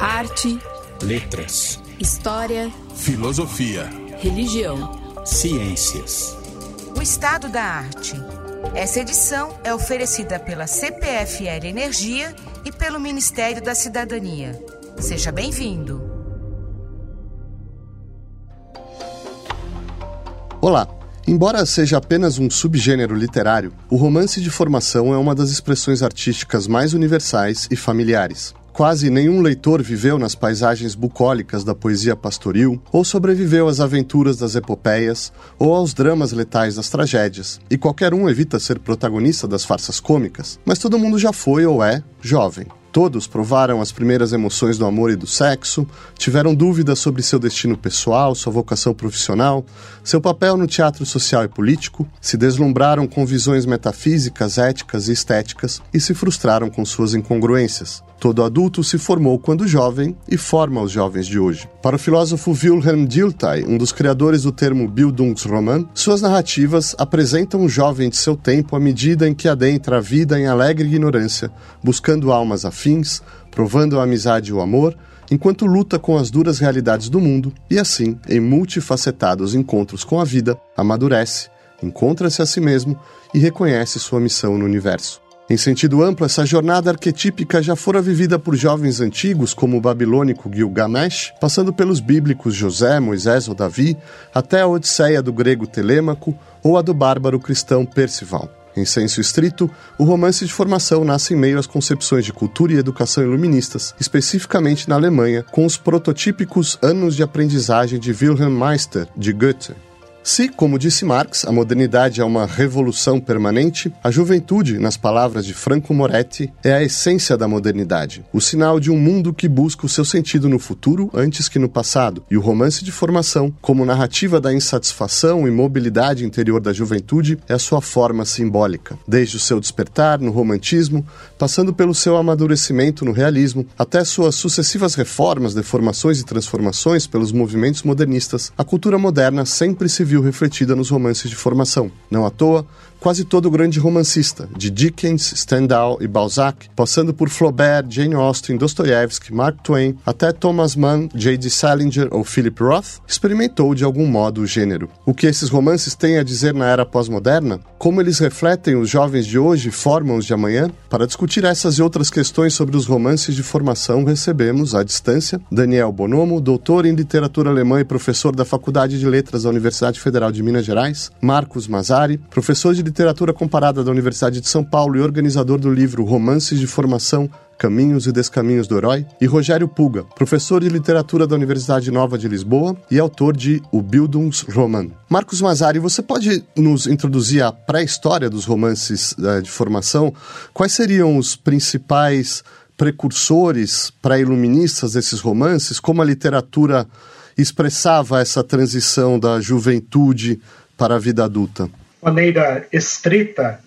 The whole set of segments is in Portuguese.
Arte, letras, história, filosofia, religião, ciências. O estado da arte. Essa edição é oferecida pela CPFL Energia e pelo Ministério da Cidadania. Seja bem-vindo. Olá. Embora seja apenas um subgênero literário, o romance de formação é uma das expressões artísticas mais universais e familiares. Quase nenhum leitor viveu nas paisagens bucólicas da poesia pastoril, ou sobreviveu às aventuras das epopeias, ou aos dramas letais das tragédias. E qualquer um evita ser protagonista das farsas cômicas, mas todo mundo já foi ou é jovem. Todos provaram as primeiras emoções do amor e do sexo, tiveram dúvidas sobre seu destino pessoal, sua vocação profissional, seu papel no teatro social e político, se deslumbraram com visões metafísicas, éticas e estéticas e se frustraram com suas incongruências. Todo adulto se formou quando jovem e forma os jovens de hoje. Para o filósofo Wilhelm Dilthey, um dos criadores do termo Bildungsroman, suas narrativas apresentam o jovem de seu tempo à medida em que adentra a vida em alegre ignorância, buscando almas afins, provando a amizade e o amor, enquanto luta com as duras realidades do mundo e assim, em multifacetados encontros com a vida, amadurece, encontra-se a si mesmo e reconhece sua missão no universo. Em sentido amplo, essa jornada arquetípica já fora vivida por jovens antigos como o babilônico Gilgamesh, passando pelos bíblicos José, Moisés ou Davi, até a Odisseia do grego Telêmaco ou a do bárbaro cristão Percival. Em senso estrito, o romance de formação nasce em meio às concepções de cultura e educação iluministas, especificamente na Alemanha, com os prototípicos anos de aprendizagem de Wilhelm Meister, de Goethe. Se, como disse Marx, a modernidade é uma revolução permanente, a juventude, nas palavras de Franco Moretti, é a essência da modernidade, o sinal de um mundo que busca o seu sentido no futuro antes que no passado, e o romance de formação, como narrativa da insatisfação e mobilidade interior da juventude, é a sua forma simbólica, desde o seu despertar no romantismo, passando pelo seu amadurecimento no realismo, até suas sucessivas reformas, deformações e transformações pelos movimentos modernistas, a cultura moderna sempre se viu refletida nos romances de formação. Não à toa, quase todo grande romancista, de Dickens, Stendhal e Balzac, passando por Flaubert, Jane Austen, Dostoiévski, Mark Twain, até Thomas Mann, J.D. Salinger ou Philip Roth, experimentou de algum modo o gênero. O que esses romances têm a dizer na era pós-moderna? Como eles refletem os jovens de hoje e formam os de amanhã? Para discutir essas e outras questões sobre os romances de formação, recebemos, à distância, Daniel Bonomo, doutor em literatura alemã e professor da Faculdade de Letras da Universidade Federal de Minas Gerais, Marcos Mazari, professor de literatura comparada da Universidade de São Paulo e organizador do livro Romances de Formação Caminhos e Descaminhos do Herói, e Rogério Puga, professor de literatura da Universidade Nova de Lisboa e autor de O Bildungsroman. Marcos Mazari, você pode nos introduzir a pré-história dos romances uh, de formação? Quais seriam os principais precursores pré-iluministas desses romances? Como a literatura expressava essa transição da juventude para a vida adulta? Maneira estrita,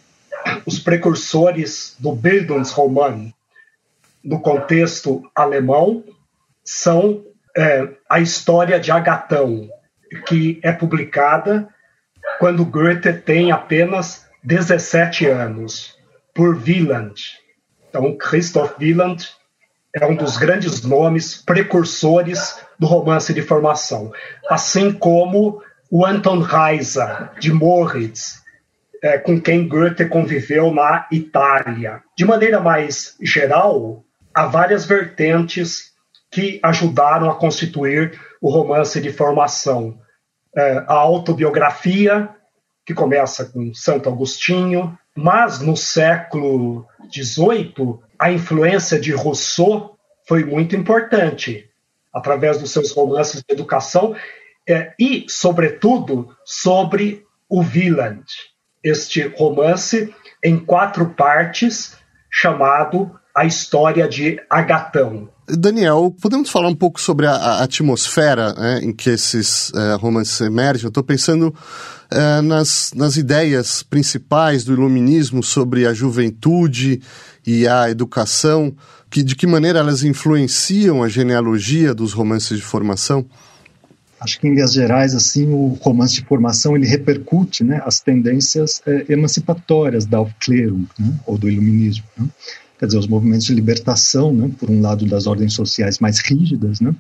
os precursores do Bildungsroman no contexto alemão são é, a história de Agatão, que é publicada quando Goethe tem apenas 17 anos, por Wieland. Então, Christoph Wieland é um dos grandes nomes precursores do romance de formação, assim como o Anton Reiser, de Moritz, é, com quem Goethe conviveu na Itália. De maneira mais geral, há várias vertentes que ajudaram a constituir o romance de formação. É, a autobiografia, que começa com Santo Agostinho, mas no século XVIII, a influência de Rousseau foi muito importante, através dos seus romances de educação é, e, sobretudo, sobre o Wieland, este romance em quatro partes, chamado A História de Agatão. Daniel, podemos falar um pouco sobre a, a atmosfera né, em que esses uh, romances emergem? Eu estou pensando uh, nas, nas ideias principais do iluminismo sobre a juventude e a educação, que, de que maneira elas influenciam a genealogia dos romances de formação? Acho que em linhas gerais, assim, o romance de formação ele repercute, né, as tendências é, emancipatórias da Aufklärung, né, ou do iluminismo. Né? quer dizer, os movimentos de libertação, né, por um lado das ordens sociais mais rígidas, né,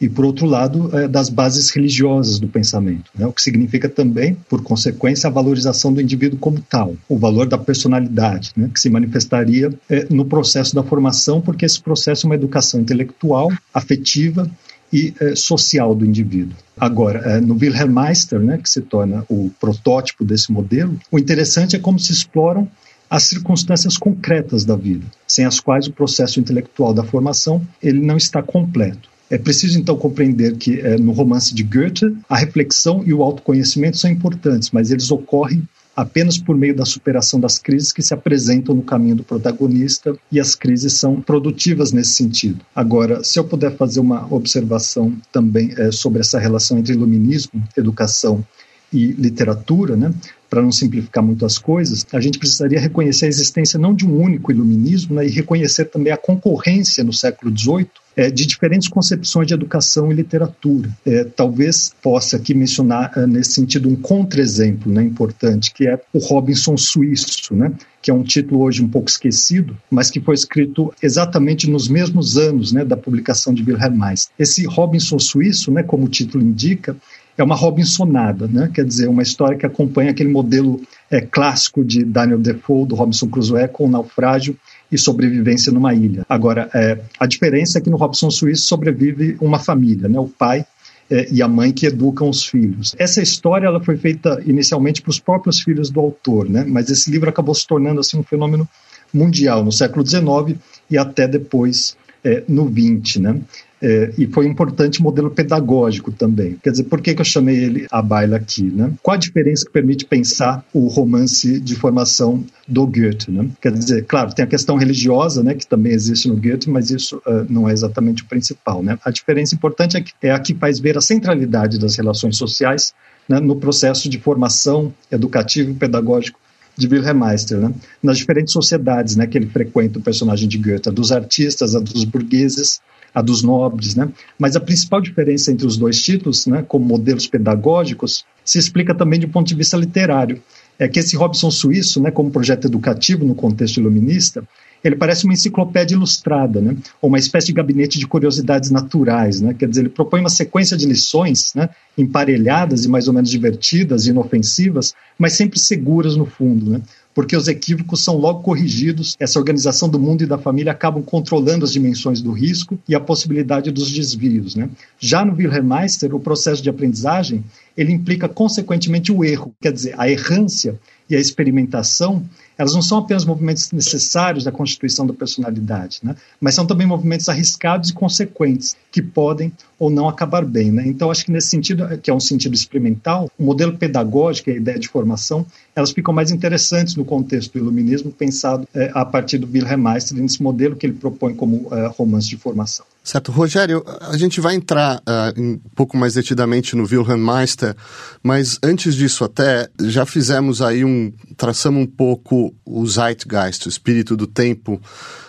e por outro lado é, das bases religiosas do pensamento, né, o que significa também, por consequência, a valorização do indivíduo como tal, o valor da personalidade, né, que se manifestaria é, no processo da formação, porque esse processo é uma educação intelectual, afetiva e é, social do indivíduo. Agora, é, no Wilhelm Meister, né, que se torna o protótipo desse modelo, o interessante é como se exploram as circunstâncias concretas da vida, sem as quais o processo intelectual da formação ele não está completo. É preciso então compreender que é, no romance de Goethe a reflexão e o autoconhecimento são importantes, mas eles ocorrem apenas por meio da superação das crises que se apresentam no caminho do protagonista e as crises são produtivas nesse sentido. Agora, se eu puder fazer uma observação também é, sobre essa relação entre iluminismo, educação e literatura, né? Para não simplificar muito as coisas, a gente precisaria reconhecer a existência não de um único iluminismo, né, e reconhecer também a concorrência no século XVIII é, de diferentes concepções de educação e literatura. É, talvez possa aqui mencionar é, nesse sentido um contra-exemplo né, importante, que é o Robinson Suíço, né, que é um título hoje um pouco esquecido, mas que foi escrito exatamente nos mesmos anos né, da publicação de Wilhelm Meister. Esse Robinson Suíço, né, como o título indica, é uma Robinsonada, né? quer dizer, uma história que acompanha aquele modelo é, clássico de Daniel Defoe, do Robinson Crusoe, com naufrágio e sobrevivência numa ilha. Agora, é, a diferença é que no Robson Suíço sobrevive uma família, né? o pai é, e a mãe que educam os filhos. Essa história ela foi feita inicialmente para os próprios filhos do autor, né? mas esse livro acabou se tornando assim, um fenômeno mundial no século XIX e até depois é, no XX. Né? É, e foi importante modelo pedagógico também. Quer dizer, por que, que eu chamei ele a baila aqui? Né? Qual a diferença que permite pensar o romance de formação do Goethe? Né? Quer dizer, claro, tem a questão religiosa, né, que também existe no Goethe, mas isso uh, não é exatamente o principal. Né? A diferença importante é, que, é a que faz ver a centralidade das relações sociais né, no processo de formação educativo e pedagógico de Wilhelm Meister, né? nas diferentes sociedades né, que ele frequenta, o personagem de Goethe, dos artistas, dos burgueses, a dos nobres, né? Mas a principal diferença entre os dois títulos, né, como modelos pedagógicos, se explica também do ponto de vista literário. É que esse Robson Suíço, né, como projeto educativo no contexto iluminista, ele parece uma enciclopédia ilustrada, né? ou uma espécie de gabinete de curiosidades naturais. Né? Quer dizer, ele propõe uma sequência de lições né? emparelhadas e mais ou menos divertidas, inofensivas, mas sempre seguras no fundo. Né? Porque os equívocos são logo corrigidos, essa organização do mundo e da família acabam controlando as dimensões do risco e a possibilidade dos desvios. Né? Já no Wilhelm Meister, o processo de aprendizagem ele implica consequentemente o erro, quer dizer, a errância e a experimentação, elas não são apenas movimentos necessários da constituição da personalidade, né? mas são também movimentos arriscados e consequentes, que podem ou não acabar bem. Né? Então, acho que nesse sentido, que é um sentido experimental, o modelo pedagógico a ideia de formação, elas ficam mais interessantes no contexto do iluminismo, pensado é, a partir do Wilhelm Meister, nesse modelo que ele propõe como é, romance de formação. Certo. Rogério, a gente vai entrar uh, um pouco mais detidamente no Wilhelm Meister, mas antes disso até, já fizemos aí um... traçamos um pouco o Zeitgeist, o espírito do tempo,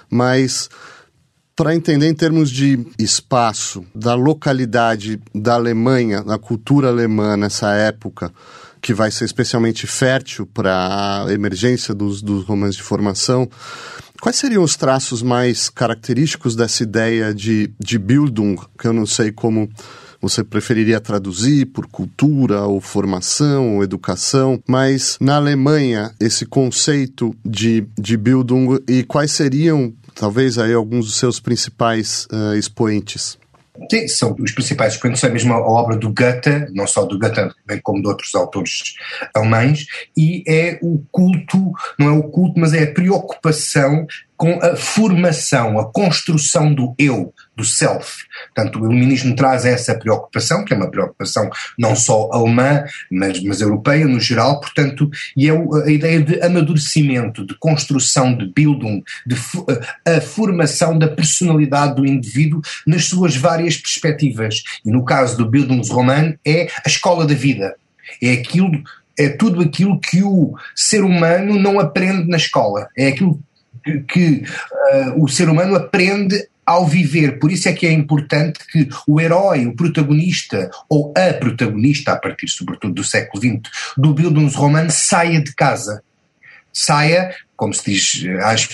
mas para entender em termos de espaço, da localidade da Alemanha, da cultura alemã nessa época, que vai ser especialmente fértil para a emergência dos, dos romances de formação, quais seriam os traços mais característicos dessa ideia de, de Bildung, que eu não sei como você preferiria traduzir por cultura ou formação ou educação, mas na Alemanha esse conceito de, de Bildung e quais seriam talvez aí alguns dos seus principais uh, expoentes? Sim, são os principais expoentes, é mesmo a obra do Goethe, não só do Goethe, bem como de outros autores alemães, e é o culto, não é o culto, mas é a preocupação com a formação, a construção do eu, do self. Portanto, o iluminismo traz essa preocupação, que é uma preocupação não só alemã, mas, mas europeia no geral, portanto, e é a ideia de amadurecimento, de construção, de Bildung, de a formação da personalidade do indivíduo nas suas várias perspectivas. E no caso do Bildungsroman, é a escola da vida. É aquilo é tudo aquilo que o ser humano não aprende na escola. É aquilo que, que uh, o ser humano aprende ao viver. Por isso é que é importante que o herói, o protagonista, ou a protagonista, a partir sobretudo do século XX, do Bildungsroman, saia de casa. saia, como se diz, acho,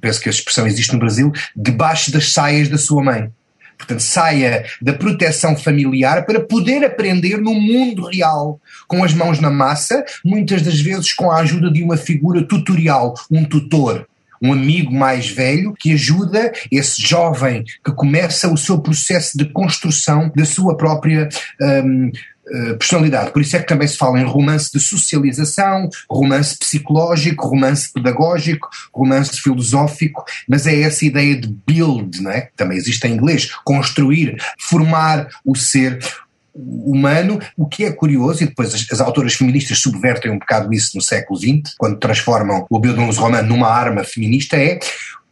penso que a expressão existe no Brasil, debaixo das saias da sua mãe. Portanto, saia da proteção familiar para poder aprender no mundo real, com as mãos na massa, muitas das vezes com a ajuda de uma figura tutorial, um tutor, um amigo mais velho que ajuda esse jovem que começa o seu processo de construção da sua própria um, eh, personalidade. Por isso é que também se fala em romance de socialização, romance psicológico, romance pedagógico, romance filosófico, mas é essa ideia de build, não é? também existe em inglês, construir, formar o ser humano, o que é curioso, e depois as, as, autoras feministas subvertem um bocado isso no século XX, quando transformam o Bildungsroman numa arma feminista, é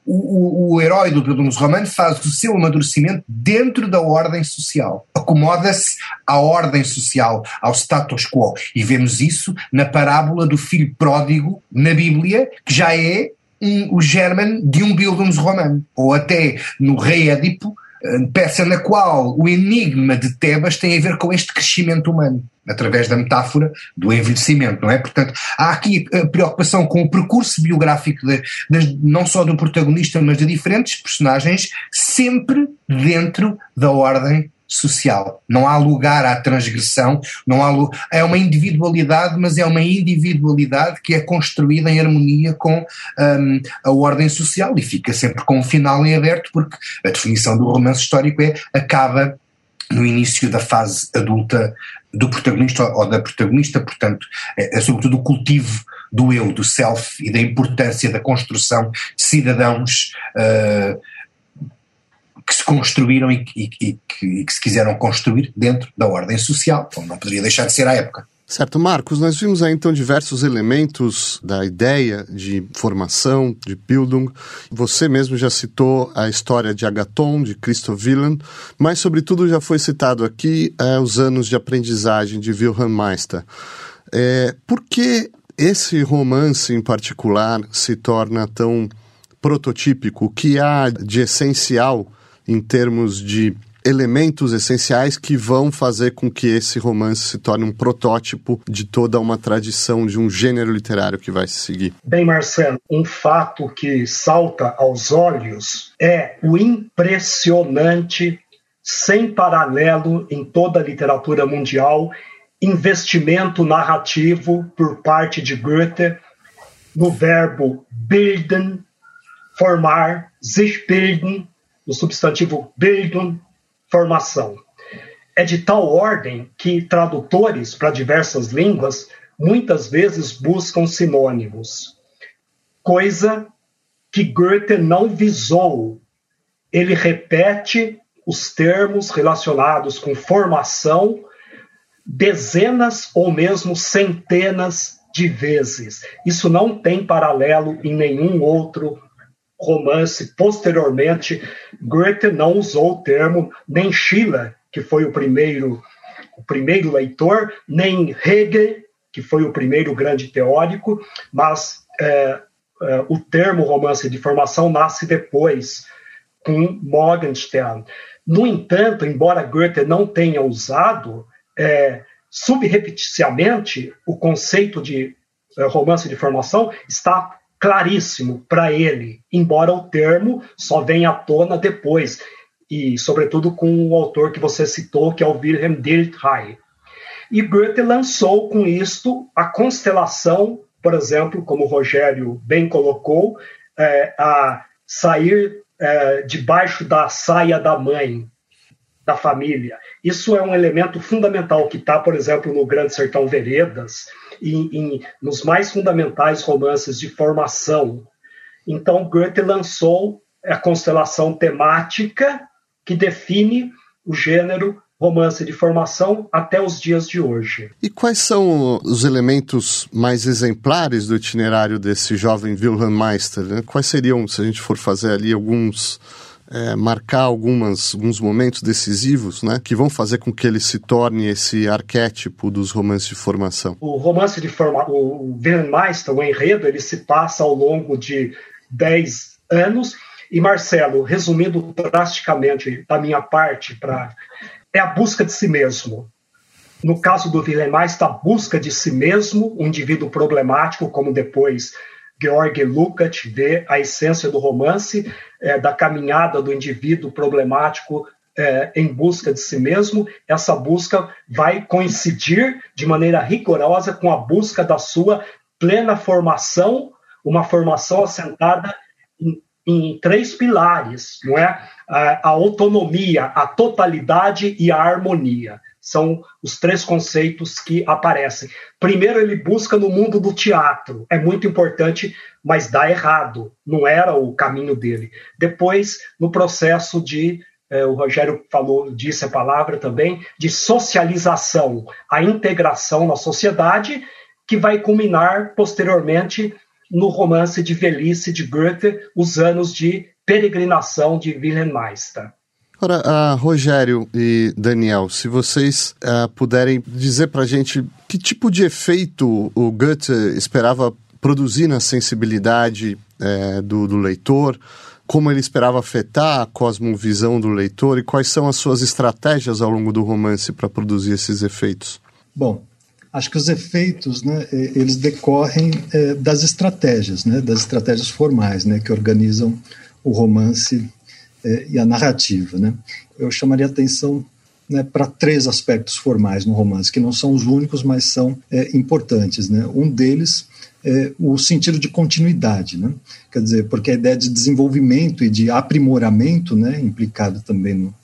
o, o, o herói do Bildungsroman faz o seu amadurecimento dentro da ordem social. Acomoda-se à ordem social, ao status quo. E vemos isso na parábola do filho pródigo na Bíblia, que já é um, o germen de um Bildungsroman. Ou até no Rei Édipo, peça na qual o enigma de Tebas tem a ver com este crescimento humano, através da metáfora do envelhecimento, não é? Portanto, há aqui a preocupação com o percurso biográfico de, de, não só do protagonista, mas de diferentes personagens, sempre dentro da ordem social. Não há lugar à transgressão, não há é uma individualidade, mas é uma individualidade que é construída em harmonia com um, a ordem social e fica sempre com um final em aberto, porque a definição do romance histórico é acaba no início da fase adulta do protagonista ou da protagonista, portanto, é, é sobretudo o cultivo do eu, do self e da importância da construção de cidadãos uh, que se construíram e, e, e, que, e, que, se quiseram construir dentro da ordem social, como não poderia deixar de ser à época. Certo, Marcos, nós vimos aí então diversos elementos da ideia de formação, de Bildung. Você mesmo já citou a história de Agaton, de Christoph Wieland, mas sobretudo já foi citado aqui é, os anos de aprendizagem de Wilhelm Meister. É, por que esse romance em particular se torna tão prototípico? O que há de essencial em termos de elementos essenciais que vão fazer com que esse romance se torne um protótipo de toda uma tradição, de um gênero literário que vai se seguir. Bem, Marcelo, um fato que salta aos olhos é o impressionante, sem paralelo em toda a literatura mundial, investimento narrativo por parte de Goethe no verbo bilden, formar, sich bilden, do substantivo Bildung, formação. É de tal ordem que tradutores para diversas línguas muitas vezes buscam sinônimos, coisa que Goethe não visou. Ele repete os termos relacionados com formação dezenas ou mesmo centenas de vezes. Isso não tem paralelo em nenhum outro romance. Posteriormente, Goethe não usou o termo, nem Schiller, que foi o primeiro, o primeiro leitor, nem Hegel, que foi o primeiro grande teórico, mas é, é, o termo romance de formação nasce depois, com Morgenstern. No entanto, embora Goethe não tenha usado, é, subrepeticiamente, o conceito de é, romance de formação está claríssimo para ele, embora o termo só venha à tona depois, e sobretudo com o autor que você citou, que é o Wilhelm Dilthey. E Goethe lançou com isto a constelação, por exemplo, como o Rogério bem colocou, é, a sair é, debaixo da saia da mãe, da família. Isso é um elemento fundamental que está, por exemplo, no Grande Sertão Veredas, em, em, nos mais fundamentais romances de formação. Então, Goethe lançou a constelação temática que define o gênero romance de formação até os dias de hoje. E quais são os elementos mais exemplares do itinerário desse jovem Wilhelm Meister? Né? Quais seriam, se a gente for fazer ali alguns é, marcar algumas, alguns momentos decisivos, né, que vão fazer com que ele se torne esse arquétipo dos romances de formação? O romance de formação, o Meister, o enredo, ele se passa ao longo de 10 anos. E Marcelo, resumindo drasticamente da minha parte, pra, é a busca de si mesmo. No caso do Wilhelm Meister, a busca de si mesmo, um indivíduo problemático, como depois Georg Lukács vê a essência do romance, é, da caminhada do indivíduo problemático é, em busca de si mesmo. Essa busca vai coincidir de maneira rigorosa com a busca da sua plena formação, uma formação assentada em, em três pilares, não é? A, a autonomia, a totalidade e a harmonia são os três conceitos que aparecem. Primeiro, ele busca no mundo do teatro, é muito importante, mas dá errado, não era o caminho dele. Depois, no processo de, eh, o Rogério falou, disse a palavra também, de socialização, a integração na sociedade, que vai culminar posteriormente no romance de velhice de Goethe, os anos de peregrinação de Wilhelm Meister. Ora, uh, Rogério e Daniel, se vocês uh, puderem dizer para a gente que tipo de efeito o Goethe esperava produzir na sensibilidade uh, do, do, leitor, como ele esperava afetar a cosmovisão do leitor e quais são as suas estratégias ao longo do romance para produzir esses efeitos. Bom, acho que os efeitos, né, eles decorrem é, das estratégias, né, das estratégias formais, né, que organizam o romance é, e a narrativa. Né? Eu chamaria atenção né, para três aspectos formais no romance, que não são os únicos, mas são é, importantes. Né? Um deles é o sentido de continuidade, né? quer dizer, porque a ideia de desenvolvimento e de aprimoramento, né, implicado também no,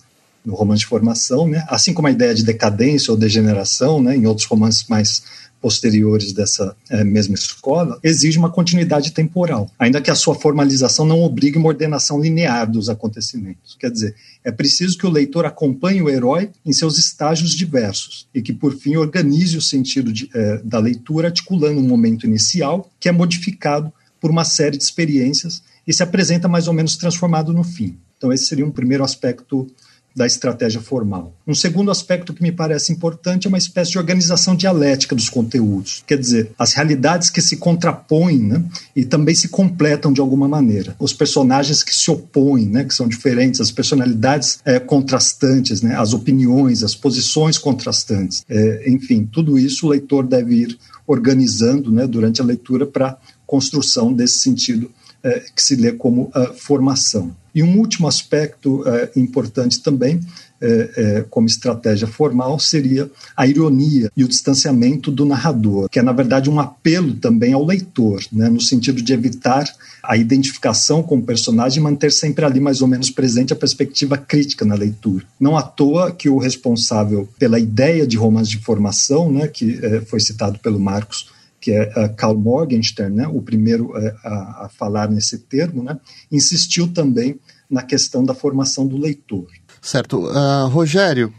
no romance de formação, né, assim como a ideia de decadência ou degeneração, né, em outros romances mais posteriores dessa é, mesma escola, exige uma continuidade temporal, ainda que a sua formalização não obrigue uma ordenação linear dos acontecimentos. Quer dizer, é preciso que o leitor acompanhe o herói em seus estágios diversos e que, por fim, organize o sentido de, é, da leitura, articulando um momento inicial que é modificado por uma série de experiências e se apresenta mais ou menos transformado no fim. Então, esse seria um primeiro aspecto da estratégia formal. Um segundo aspecto que me parece importante é uma espécie de organização dialética dos conteúdos, quer dizer, as realidades que se contrapõem né, e também se completam de alguma maneira. Os personagens que se opõem, né, que são diferentes, as personalidades é, contrastantes, né, as opiniões, as posições contrastantes. É, enfim, tudo isso o leitor deve ir organizando né, durante a leitura para construção desse sentido é, que se lê como uh, formação. E um último aspecto é, importante também, é, como estratégia formal, seria a ironia e o distanciamento do narrador, que é, na verdade, um apelo também ao leitor, né, no sentido de evitar a identificação com o personagem e manter sempre ali mais ou menos presente a perspectiva crítica na leitura. Não à toa que o responsável pela ideia de romance de formação, né, que foi citado pelo Marcos, que é uh, Karl Morgenstern, né, o primeiro uh, a, a, falar nesse termo, né, insistiu também na questão da formação do leitor. Certo. Uh, Rogério,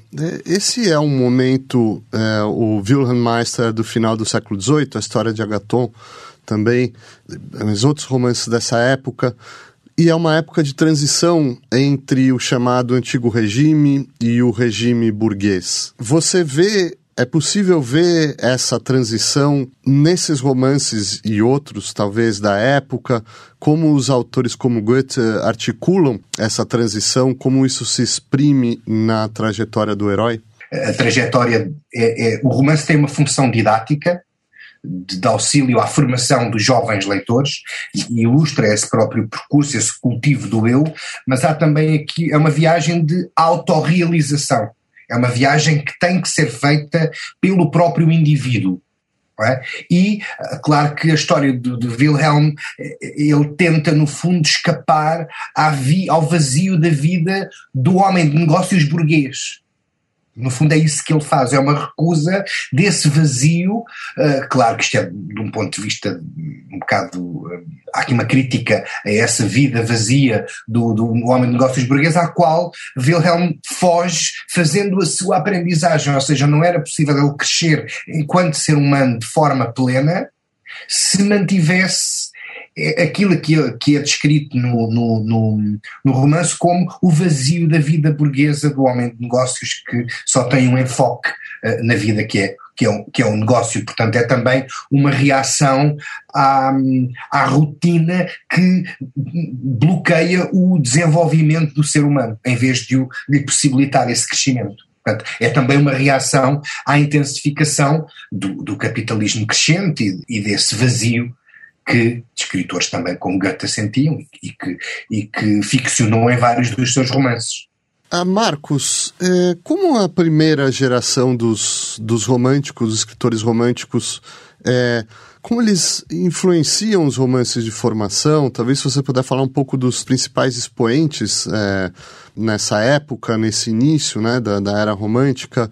esse é um momento, uh, o Wilhelm Meister do final do século XVIII, a história de Agaton também, os outros romances dessa época, e é uma época de transição entre o chamado antigo regime e o regime burguês. Você vê é possível ver essa transição nesses romances e outros, talvez, da época, como os autores como Goethe articulam essa transição, como isso se exprime na trajetória do herói? A trajetória, é, é, o romance tem uma função didática, de, de, auxílio à formação dos jovens leitores e ilustra esse próprio percurso, esse cultivo do eu, mas há também aqui, é uma viagem de autorrealização é uma viagem que tem que ser feita pelo próprio indivíduo. É? E, eh, claro que a história de, de, Wilhelm, eh, ele tenta, no fundo, escapar vi, ao vazio da vida do homem de negócios burguês. No fundo é isso que ele faz, é uma recusa desse vazio. Uh, claro que isto é de um ponto de vista um bocado. Uh, há aqui uma crítica a essa vida vazia do, do homem de negócios burguês, à qual Wilhelm foge fazendo a sua aprendizagem, ou seja, não era possível ele crescer enquanto ser humano de forma plena se mantivesse é aquilo que é, que é descrito no, no, no, no, romance como o vazio da vida burguesa do homem de negócios que só tem um enfoque uh, na vida que é, que, é um, que é um negócio. Portanto, é também uma reação à, à rotina que bloqueia o desenvolvimento do ser humano, em vez de, o, de possibilitar esse crescimento. Portanto, é também uma reação à intensificação do, do capitalismo crescente e, e desse vazio que escritores também como Goethe sentiam e que, e que ficcionou em vários dos seus romances. Ah, Marcos, é, como a primeira geração dos, dos românticos, dos escritores românticos, é, como eles influenciam os romances de formação? Talvez se você puder falar um pouco dos principais expoentes é, nessa época, nesse início né, da, da era romântica.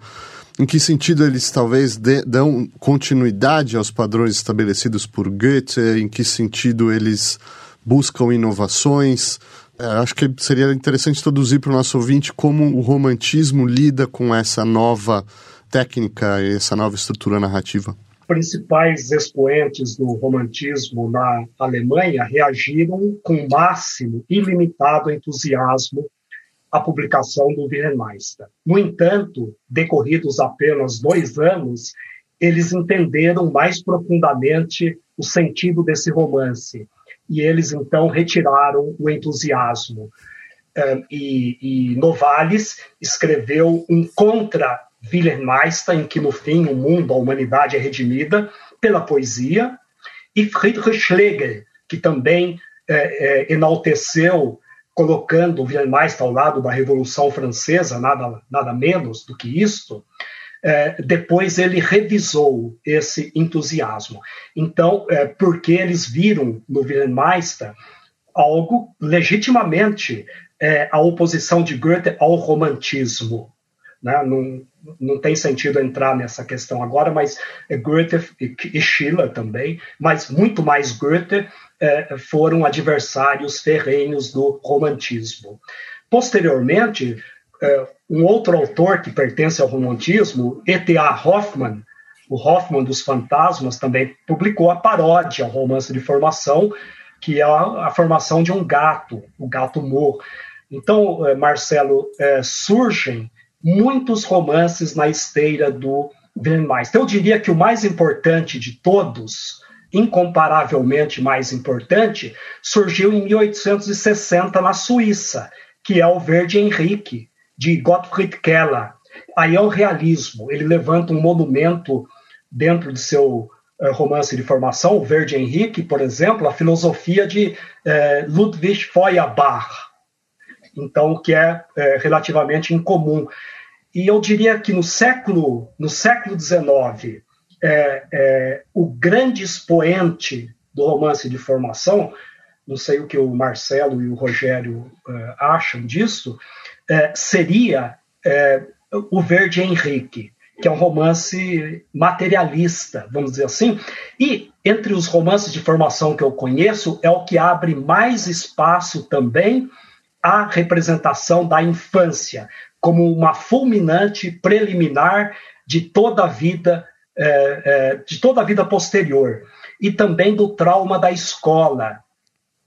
Em que sentido eles talvez dão continuidade aos padrões estabelecidos por Goethe? Em que sentido eles buscam inovações? É, acho que seria interessante traduzir para o nosso ouvinte como o romantismo lida com essa nova técnica e essa nova estrutura narrativa. Principais expoentes do romantismo na Alemanha reagiram com máximo ilimitado entusiasmo à publicação do Wilhelm Meister. No entanto, decorridos apenas dois anos, eles entenderam mais profundamente o sentido desse romance e eles então retiraram o entusiasmo. E, e Novalis escreveu um contra Wilhelm Meister, em que no fim o mundo, a humanidade é redimida pela poesia, e Friedrich Schlegel, que também é, é, enalteceu, colocando Wilhelm Meister ao lado da Revolução Francesa, nada, nada menos do que isto, é, depois ele revisou esse entusiasmo. Então, é, porque eles viram no Wilhelm Meister algo legitimamente é, a oposição de Goethe ao romantismo. Né? Não, não tem sentido entrar nessa questão agora, mas Goethe e Schiller também, mas muito mais Goethe é, foram adversários ferrenhos do romantismo. Posteriormente, é, um outro autor que pertence ao romantismo, E.T.A. Hoffman, o Hoffman dos Fantasmas, também publicou a paródia ao romance de formação, que é a, formação de um gato, o gato Moore. Então, é, Marcelo, surgem muitos romances na esteira do Wilhelm Meister. Eu diria que o mais importante de todos, incomparavelmente mais importante, surgiu em 1860 na Suíça, que é o Verde Henrique, de Gottfried Keller. Aí é o realismo. Ele levanta um monumento dentro de seu uh, romance de formação, o Verde Henrique, por exemplo, a filosofia de uh, Ludwig Feuerbach. Então, que é uh, relativamente incomum. E eu diria que no século no século XIX, o grande expoente do romance de formação, não sei o que o Marcelo e o Rogério acham disso, é, seria é, o Verde Henrique, que é um romance materialista, vamos dizer assim. E entre os romances de formação que eu conheço, é o que abre mais espaço também à representação da infância, como uma fulminante preliminar de toda a vida, é, é, de toda a vida posterior. E também do trauma da escola,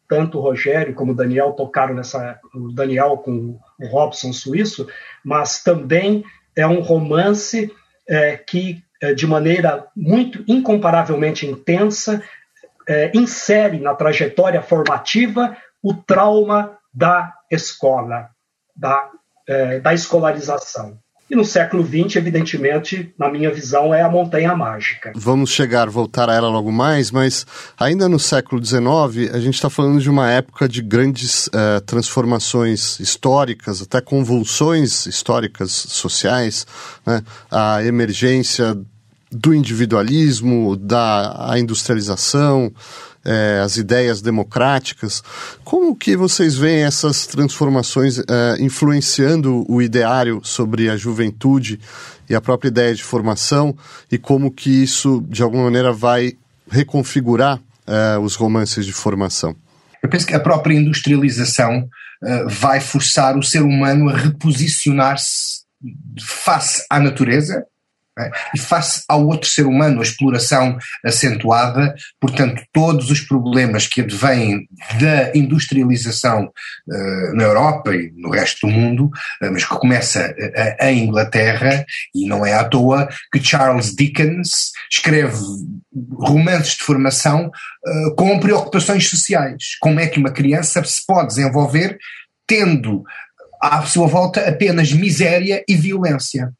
tanto o Rogério como o Daniel tocaram nessa, o Daniel com o Robson suíço, mas também é um romance é, que, é, de maneira muito incomparavelmente intensa, é, insere na trajetória formativa o trauma da escola, da, é, da escolarização. E no século XX, evidentemente, na minha visão, é a montanha mágica. Vamos chegar, voltar a ela logo mais, mas ainda no século XIX, a gente está falando de uma época de grandes uh, transformações históricas, até convulsões históricas sociais, né? a emergência do individualismo, da industrialização, é, as ideias democráticas. Como que vocês veem essas transformações é, influenciando o ideário sobre a juventude e a própria ideia de formação e como que isso, de alguma maneira, vai reconfigurar é, os romances de formação? Eu penso que a própria industrialização vai forçar o ser humano a reposicionar-se face à natureza é? E face ao outro ser humano, a exploração acentuada, portanto, todos os problemas que advêm da industrialização uh, na Europa e no resto do mundo, uh, mas que começa uh, em Inglaterra, e não é à toa que Charles Dickens escreve romances de formação com preocupações sociais. Como é que uma criança se pode desenvolver tendo à sua volta apenas miséria e violência?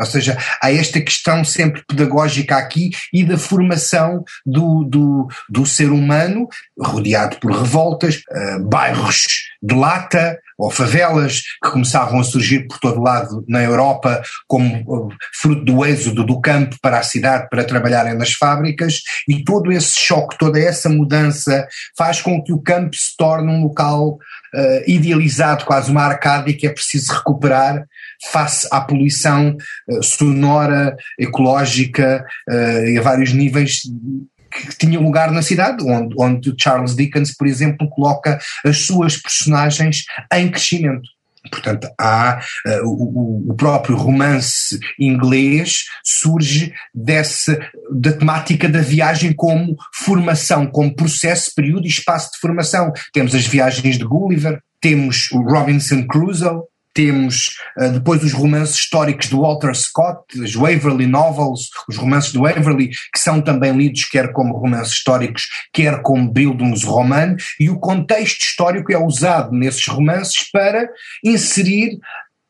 Ou seja, há esta questão sempre pedagógica aqui e da formação do, do, do ser humano, rodeado por revoltas, uh, bairros de lata ou favelas que começavam a surgir por todo lado na Europa como uh, fruto do êxodo do campo para a cidade para trabalharem nas fábricas e todo esse choque, toda essa mudança faz com que o campo se torne um local uh, idealizado, quase uma arcádia que é preciso recuperar face à poluição uh, sonora, ecológica uh, e a vários níveis que tinha lugar na cidade, onde, onde Charles Dickens, por exemplo, coloca as suas personagens em crescimento. Portanto, há uh, o, o, próprio romance inglês surge dessa da temática da viagem como formação, como processo, período e espaço de formação. Temos as viagens de Gulliver, temos o Robinson Crusoe, temos uh, depois os romances históricos de Walter Scott, os Waverley Novels, os romances de Waverley, que são também lidos quer como romances históricos, quer como Bildungsroman, e o contexto histórico é usado nesses romances para inserir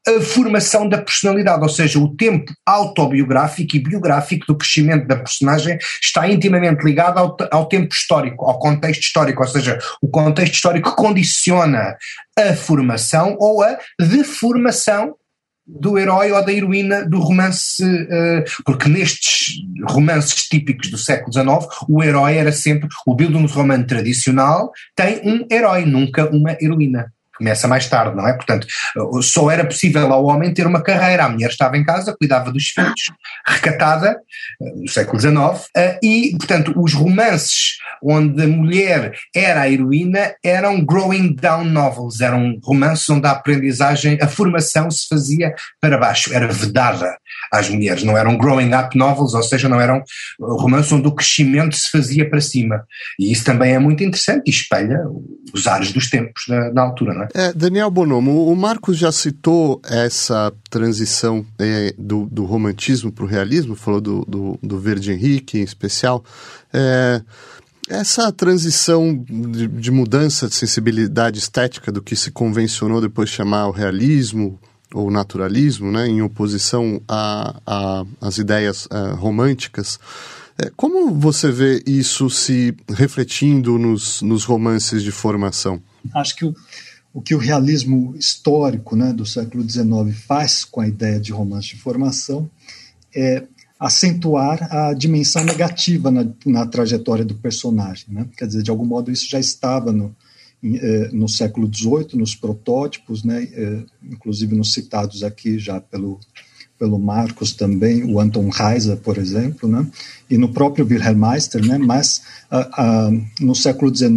a formação da personalidade, ou seja, o tempo autobiográfico e biográfico do crescimento da personagem está intimamente ligado ao, ao tempo histórico, ao contexto histórico, ou seja, o contexto histórico condiciona a formação ou a deformação do herói ou da heroína do romance, uh, porque nestes romances típicos do século XIX, o herói era sempre, o Bildungsroman tradicional tem um herói, nunca uma heroína começa mais tarde, não é? Portanto, só era possível ao homem ter uma carreira. A mulher estava em casa, cuidava dos filhos, recatada, no século XIX, eh, e, portanto, os romances onde a mulher era a heroína eram growing down novels, eram romances onde a aprendizagem, a formação se fazia para baixo, era vedada às mulheres, não eram growing up novels, ou seja, não eram romances onde o crescimento se fazia para cima. E isso também é muito interessante e espelha os ares dos tempos na altura, não é? É? Daniel Bonomo, o Marcos já citou essa transição é, do, do, romantismo para o realismo, falou do, do, do Verde Henrique em especial. É, essa transição de, de, mudança de sensibilidade estética do que se convencionou depois chamar o realismo ou naturalismo, né, em oposição às ideias uh, românticas, é, como você vê isso se refletindo nos, nos romances de formação? Acho que o, o que o realismo histórico né, do século XIX faz com a ideia de romance de formação é acentuar a dimensão negativa na, na trajetória do personagem. Né? Quer dizer, de algum modo isso já estava no, eh, no século XVIII, nos protótipos, né? Eh, inclusive nos citados aqui já pelo, pelo Marcos também, o Anton Reiser, por exemplo, né? e no próprio Wilhelm Meister, né? mas no século XIX,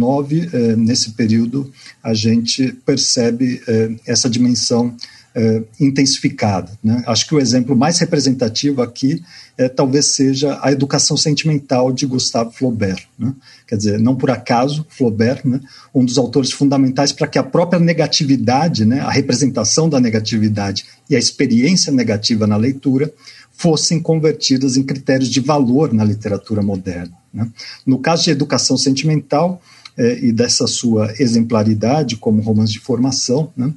eh, nesse período, a gente percebe essa dimensão é, intensificada. Né? Acho que o exemplo mais representativo aqui é, talvez seja a educação sentimental de Gustave Flaubert. Né? Quer dizer, não por acaso, Flaubert, né, um dos autores fundamentais para que a própria negatividade, né, a representação da negatividade e a experiência negativa na leitura fossem convertidas em critérios de valor na literatura moderna. Né? No caso de educação sentimental, é, e dessa sua exemplaridade como romance de formação, né,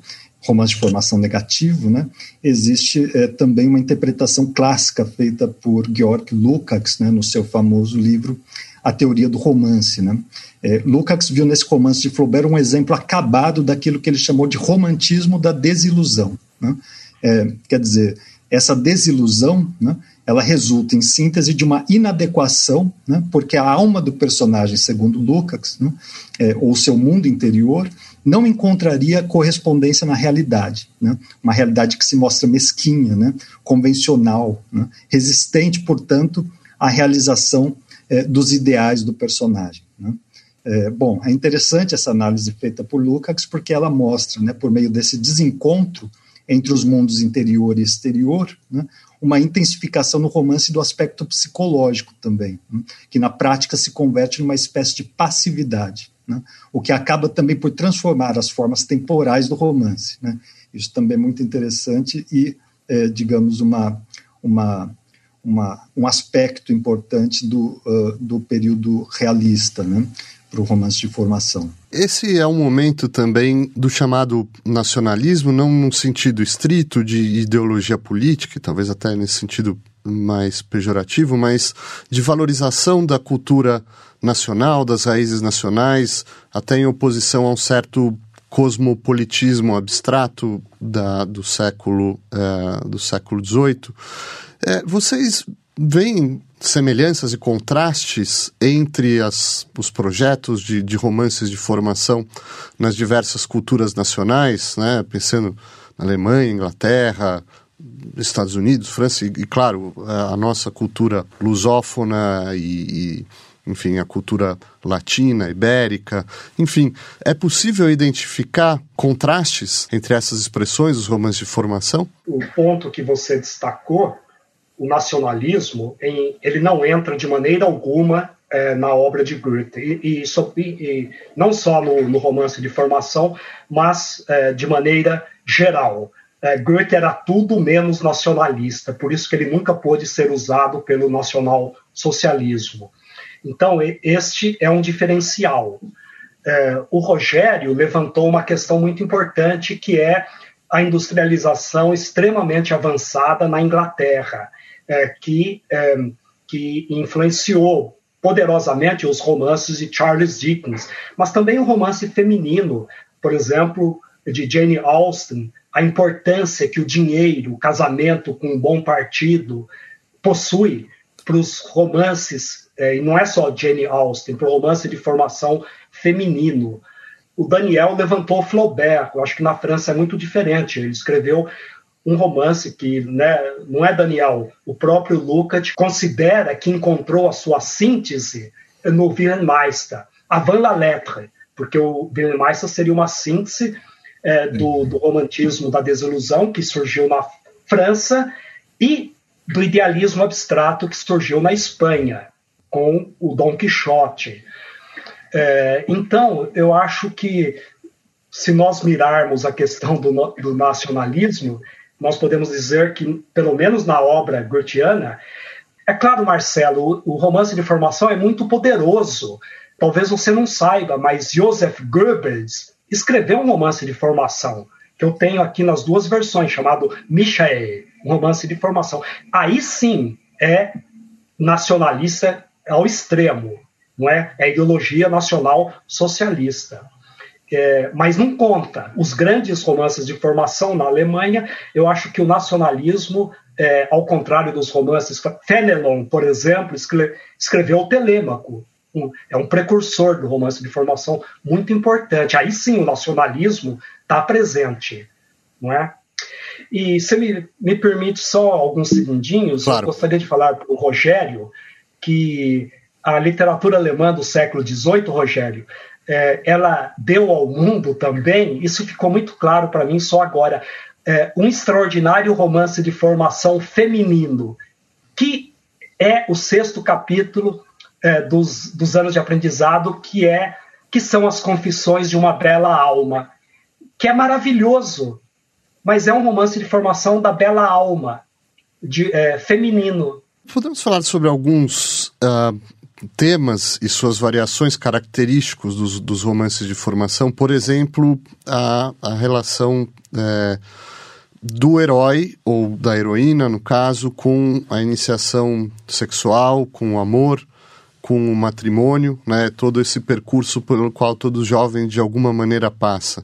romance de formação negativo, né, existe é, também uma interpretação clássica feita por Georg Lukács, né, no seu famoso livro A Teoria do Romance. Né. É, Lukács viu nesse romance de Flaubert um exemplo acabado daquilo que ele chamou de romantismo da desilusão. Né. É, quer dizer, essa desilusão, né, ela resulta em síntese de uma inadequação, né, porque a alma do personagem, segundo Lukács, né, é, ou seu mundo interior, não encontraria correspondência na realidade. Né? Uma realidade que se mostra mesquinha, né? convencional, né? resistente, portanto, à realização é, dos ideais do personagem. Né? É, bom, é interessante essa análise feita por Lukács porque ela mostra, né, por meio desse desencontro entre os mundos interior e exterior, né, uma intensificação no romance do aspecto psicológico também, né, que na prática se converte numa espécie de passividade né? o que acaba também por transformar as formas temporais do romance. Né? Isso também é muito interessante e, é, digamos, uma, uma, uma, um aspecto importante do, uh, do período realista, né? para o romance de formação. Esse é um momento também do chamado nacionalismo, não no sentido estrito de ideologia política, talvez até nesse sentido mais pejorativo, mas de valorização da cultura nacional, das raízes nacionais, até em oposição a um certo cosmopolitismo abstrato da, do século uh, do século XVIII. É, vocês veem semelhanças e contrastes entre as, os projetos de, de romances de formação nas diversas culturas nacionais, né? pensando na Alemanha, Inglaterra, Estados Unidos, França e, e claro, a, nossa cultura lusófona e, e, enfim, a cultura latina, ibérica, enfim, é possível identificar contrastes entre essas expressões, os romances de formação? O ponto que você destacou o nacionalismo, ele não entra de maneira alguma é, na obra de Goethe, e, e, so, e não só no, no, romance de formação, mas é, de maneira geral. É, Goethe era tudo menos nacionalista, por isso que ele nunca pôde ser usado pelo nacional-socialismo. Então, este é um diferencial. É, o Rogério levantou uma questão muito importante, que é a industrialização extremamente avançada na Inglaterra é, que, é, que influenciou poderosamente os romances de Charles Dickens, mas também o romance feminino, por exemplo, de Jane Austen, a importância que o dinheiro, o casamento com um bom partido possui para os romances, é, e não é só Jane Austen, para o romance de formação feminino. O Daniel levantou Flaubert, eu acho que na França é muito diferente. Ele escreveu um romance que né, não é Daniel, o próprio Lukács considera que encontrou a sua síntese no Wilhelm Meister, avant la lettre, porque o Wilhelm Meister seria uma síntese é, do, uhum. do romantismo da desilusão que surgiu na França e do idealismo abstrato que surgiu na Espanha, com o Dom Quixote. É, então, eu acho que se nós mirarmos a questão do, do nacionalismo, nós podemos dizer que, pelo menos na obra goetheana, é claro, Marcelo, o, romance de formação é muito poderoso. Talvez você não saiba, mas Joseph Goebbels escreveu um romance de formação, que eu tenho aqui nas duas versões, chamado Michael, um romance de formação. Aí sim é nacionalista ao extremo, não é? É ideologia nacional socialista é, mas não conta. Os grandes romances de formação na Alemanha, eu acho que o nacionalismo, é, ao contrário dos romances, Fenelon, por exemplo, escreveu o Telêmaco, um, é um precursor do romance de formação muito importante. Aí sim o nacionalismo está presente, não é? E se me, me permite só alguns segundinhos, claro. eu gostaria de falar para o Rogério que a literatura alemã do século XVIII, Rogério, é, ela deu ao mundo também, isso ficou muito claro para mim só agora, é, um extraordinário romance de formação feminino, que é o sexto capítulo é, dos, dos anos de aprendizado, que é que são as confissões de uma bela alma, que é maravilhoso, mas é um romance de formação da bela alma, de, é, feminino. Podemos falar sobre alguns uh, temas e suas variações característicos dos, dos romances de formação, por exemplo, a, a relação é, do herói, ou da heroína, no caso, com a iniciação sexual, com o amor, com o matrimônio, né, todo esse percurso pelo qual todo jovem de alguma maneira passa.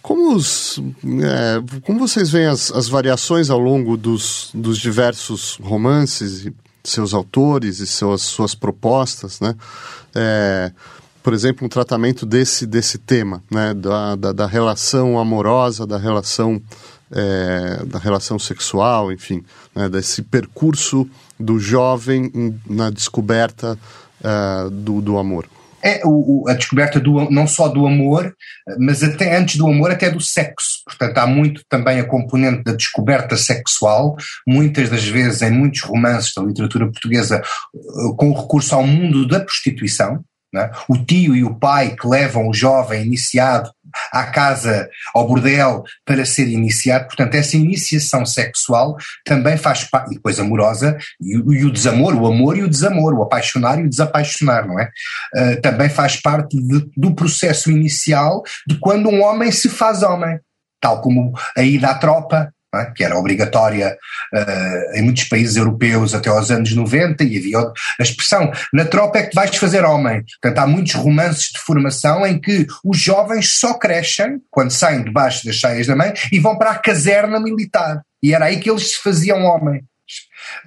Como, os, é, como vocês veem as, as variações ao longo dos, dos diversos romances seus autores e suas, suas propostas, né? É, por exemplo, um tratamento desse, desse tema, né? Da, da, da relação amorosa, da relação, é, da relação sexual, enfim, né? desse percurso do jovem na descoberta uh, do, do amor. É o, a descoberta do, não só do amor, mas até antes do amor, até do sexo. Portanto, há muito também a componente da descoberta sexual, muitas das vezes em muitos romances da literatura portuguesa, com recurso ao mundo da prostituição, É? O tio e o pai que levam o jovem iniciado à casa, ao bordel, para ser iniciado. Portanto, essa iniciação sexual também faz parte, e depois amorosa, e, e, o desamor, o amor e o desamor, o apaixonar e o desapaixonar, não é? Uh, também faz parte de, do processo inicial de quando um homem se faz homem. Tal como a ida à tropa, é? que era obrigatória uh, em muitos países europeus até aos anos 90 e havia a expressão na tropa é que vais fazer homem. Portanto, há muitos romances de formação em que os jovens só crescem quando saem debaixo das saias da mãe e vão para a caserna militar. E era aí que eles se faziam homem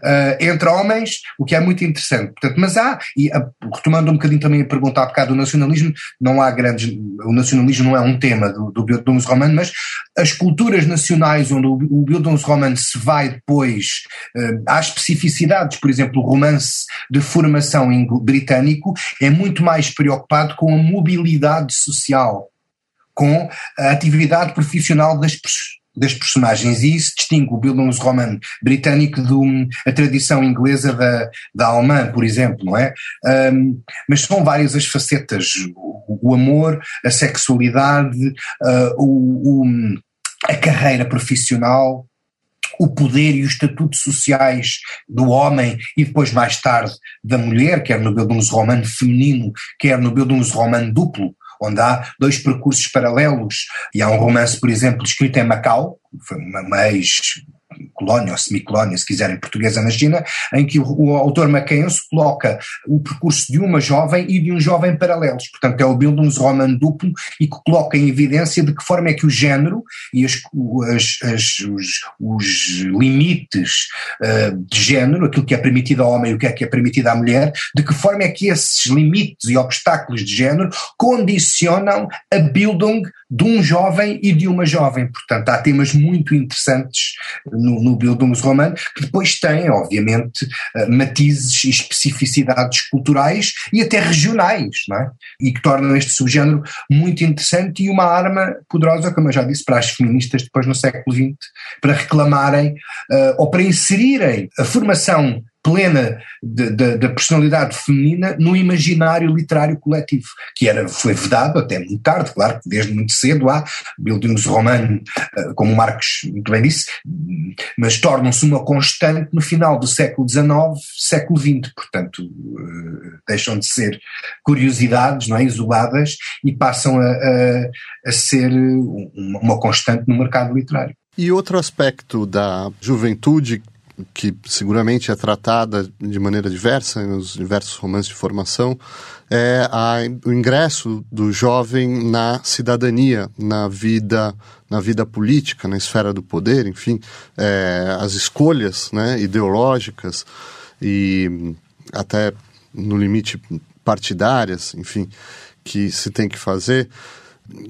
uh, entre homens, o que é muito interessante. Portanto, mas há, e retomando um bocadinho também a pergunta há bocado do nacionalismo, não há grandes, o nacionalismo não é um tema do, do Bildungsroman, mas as culturas nacionais onde o, o Bildungsroman se vai depois uh, às especificidades, por exemplo, o romance de formação britânico é muito mais preocupado com a mobilidade social com a atividade profissional das, das personagens. E isso distingue o Bildungsroman britânico da tradição inglesa da, da alemã, por exemplo, não é? Um, mas são várias as facetas, o, o amor, a sexualidade, uh, o, o, a carreira profissional, o poder e os estatutos sociais do homem e depois mais tarde da mulher, quer no Bildungsroman feminino, quer no Bildungsroman duplo, onde há dois percursos paralelos, e há um romance, por exemplo, escrito em Macau, foi uma colónia ou semicolónia, se quiserem, portuguesa na China, em que o, o autor Mackenzie coloca o percurso de uma jovem e de um jovem paralelos. Portanto, é o Bildungsroman duplo e que coloca em evidência de que forma é que o género e as, as, as, os, os, limites uh, de género, aquilo que é permitido ao homem e o que é que é permitido à mulher, de que forma é que esses limites e obstáculos de género condicionam a Bildung de um jovem e de uma jovem. Portanto, há temas muito interessantes no, no Bildungsroman que depois têm, obviamente, eh, matizes e especificidades culturais e até regionais, não é? E que tornam este subgénero muito interessante e uma arma poderosa, como eu já disse, para as feministas depois no século XX, para reclamarem uh, ou para inserirem a formação plena da personalidade feminina no imaginário literário coletivo, que era, foi vedado até muito tarde, claro que desde muito cedo há Bildungsroman, eh, como o Marcos muito bem disse, mas tornam-se uma constante no final do século XIX, século XX, portanto eh, deixam de ser curiosidades não é, isoladas e passam a, a, a ser uma constante no mercado literário. E outro aspecto da juventude que seguramente é tratada de maneira diversa nos diversos romances de formação, é a, o ingresso do jovem na cidadania, na vida, na vida política, na esfera do poder, enfim, é, as escolhas né, ideológicas e até no limite partidárias, enfim, que se tem que fazer.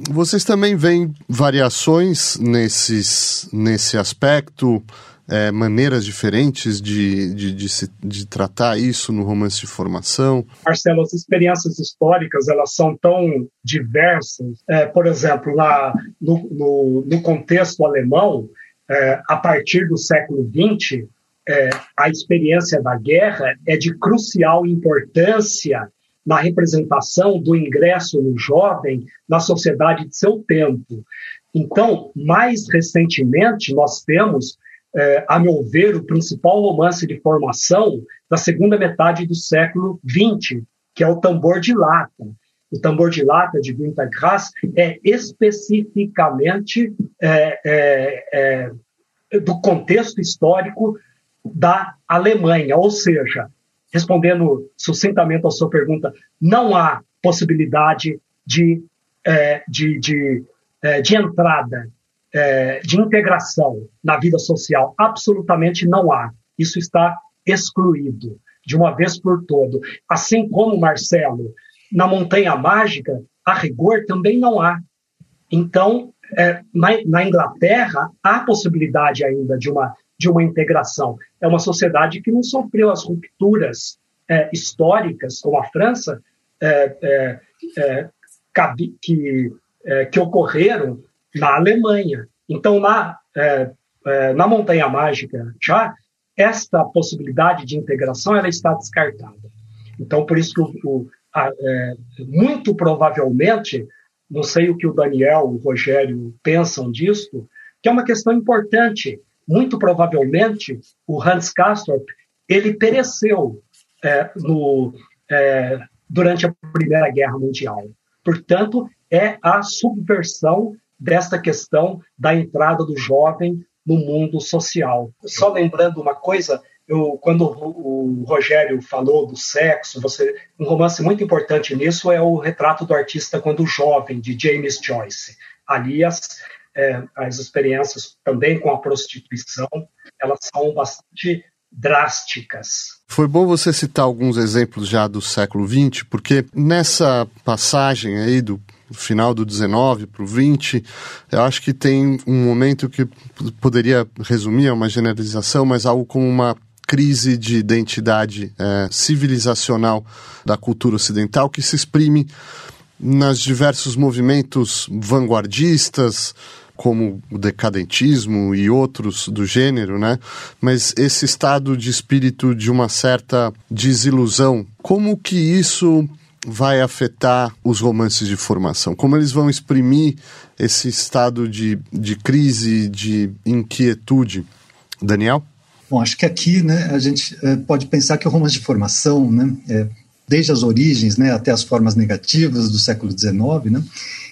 Vocês também veem variações nesses, nesse aspecto? É, maneiras diferentes de, de, de, se, de tratar isso no romance de formação? Marcelo, as experiências históricas elas são tão diversas. É, por exemplo, na, no, no, no contexto alemão, é, a partir do século XX, é, a experiência da guerra é de crucial importância na representação do ingresso no jovem na sociedade de seu tempo. Então, mais recentemente, nós temos é, a meu ver, o principal romance de formação da segunda metade do século XX, que é o Tambor de Lata. O Tambor de Lata, de Günter Grass, é especificamente é, é, é, do contexto histórico da Alemanha, ou seja, respondendo sucintamente à sua pergunta, não há possibilidade de, é, de, de, é, de entrada é, de integração na vida social, absolutamente não há. Isso está excluído de uma vez por todo. Assim como, Marcelo, na Montanha Mágica, a rigor também não há. Então, é, na, na, Inglaterra, há possibilidade ainda de uma, de uma integração. É uma sociedade que não sofreu as rupturas é, históricas, como a França, é, é, é que, é, que ocorreram na Alemanha. Então, na, é, é, na Montanha Mágica, já, esta possibilidade de integração ela está descartada. Então, por isso que o, o, é, muito provavelmente, não sei o que o Daniel, o Rogério pensam disso, que é uma questão importante. Muito provavelmente, o Hans Castorp ele pereceu é, no, é, durante a Primeira Guerra Mundial. Portanto, é a subversão desta questão da entrada do jovem no mundo social. Só lembrando uma coisa, eu, quando o, Rogério falou do sexo, você, um romance muito importante nisso é o Retrato do Artista Quando Jovem, de James Joyce. Ali as, é, as experiências também com a prostituição, elas são bastante drásticas. Foi bom você citar alguns exemplos já do século XX, porque nessa passagem aí do final do 19 para o 20, eu acho que tem um momento que poderia resumir, é uma generalização, mas algo como uma crise de identidade é, civilizacional da cultura ocidental que se exprime nos diversos movimentos vanguardistas, como o decadentismo e outros do gênero, né? Mas esse estado de espírito de uma certa desilusão, como que isso vai afetar os romances de formação? Como eles vão exprimir esse estado de, de crise, de inquietude? Daniel? Bom, acho que aqui né, a gente é, pode pensar que o romance de formação, né, é, desde as origens né, até as formas negativas do século XIX, né,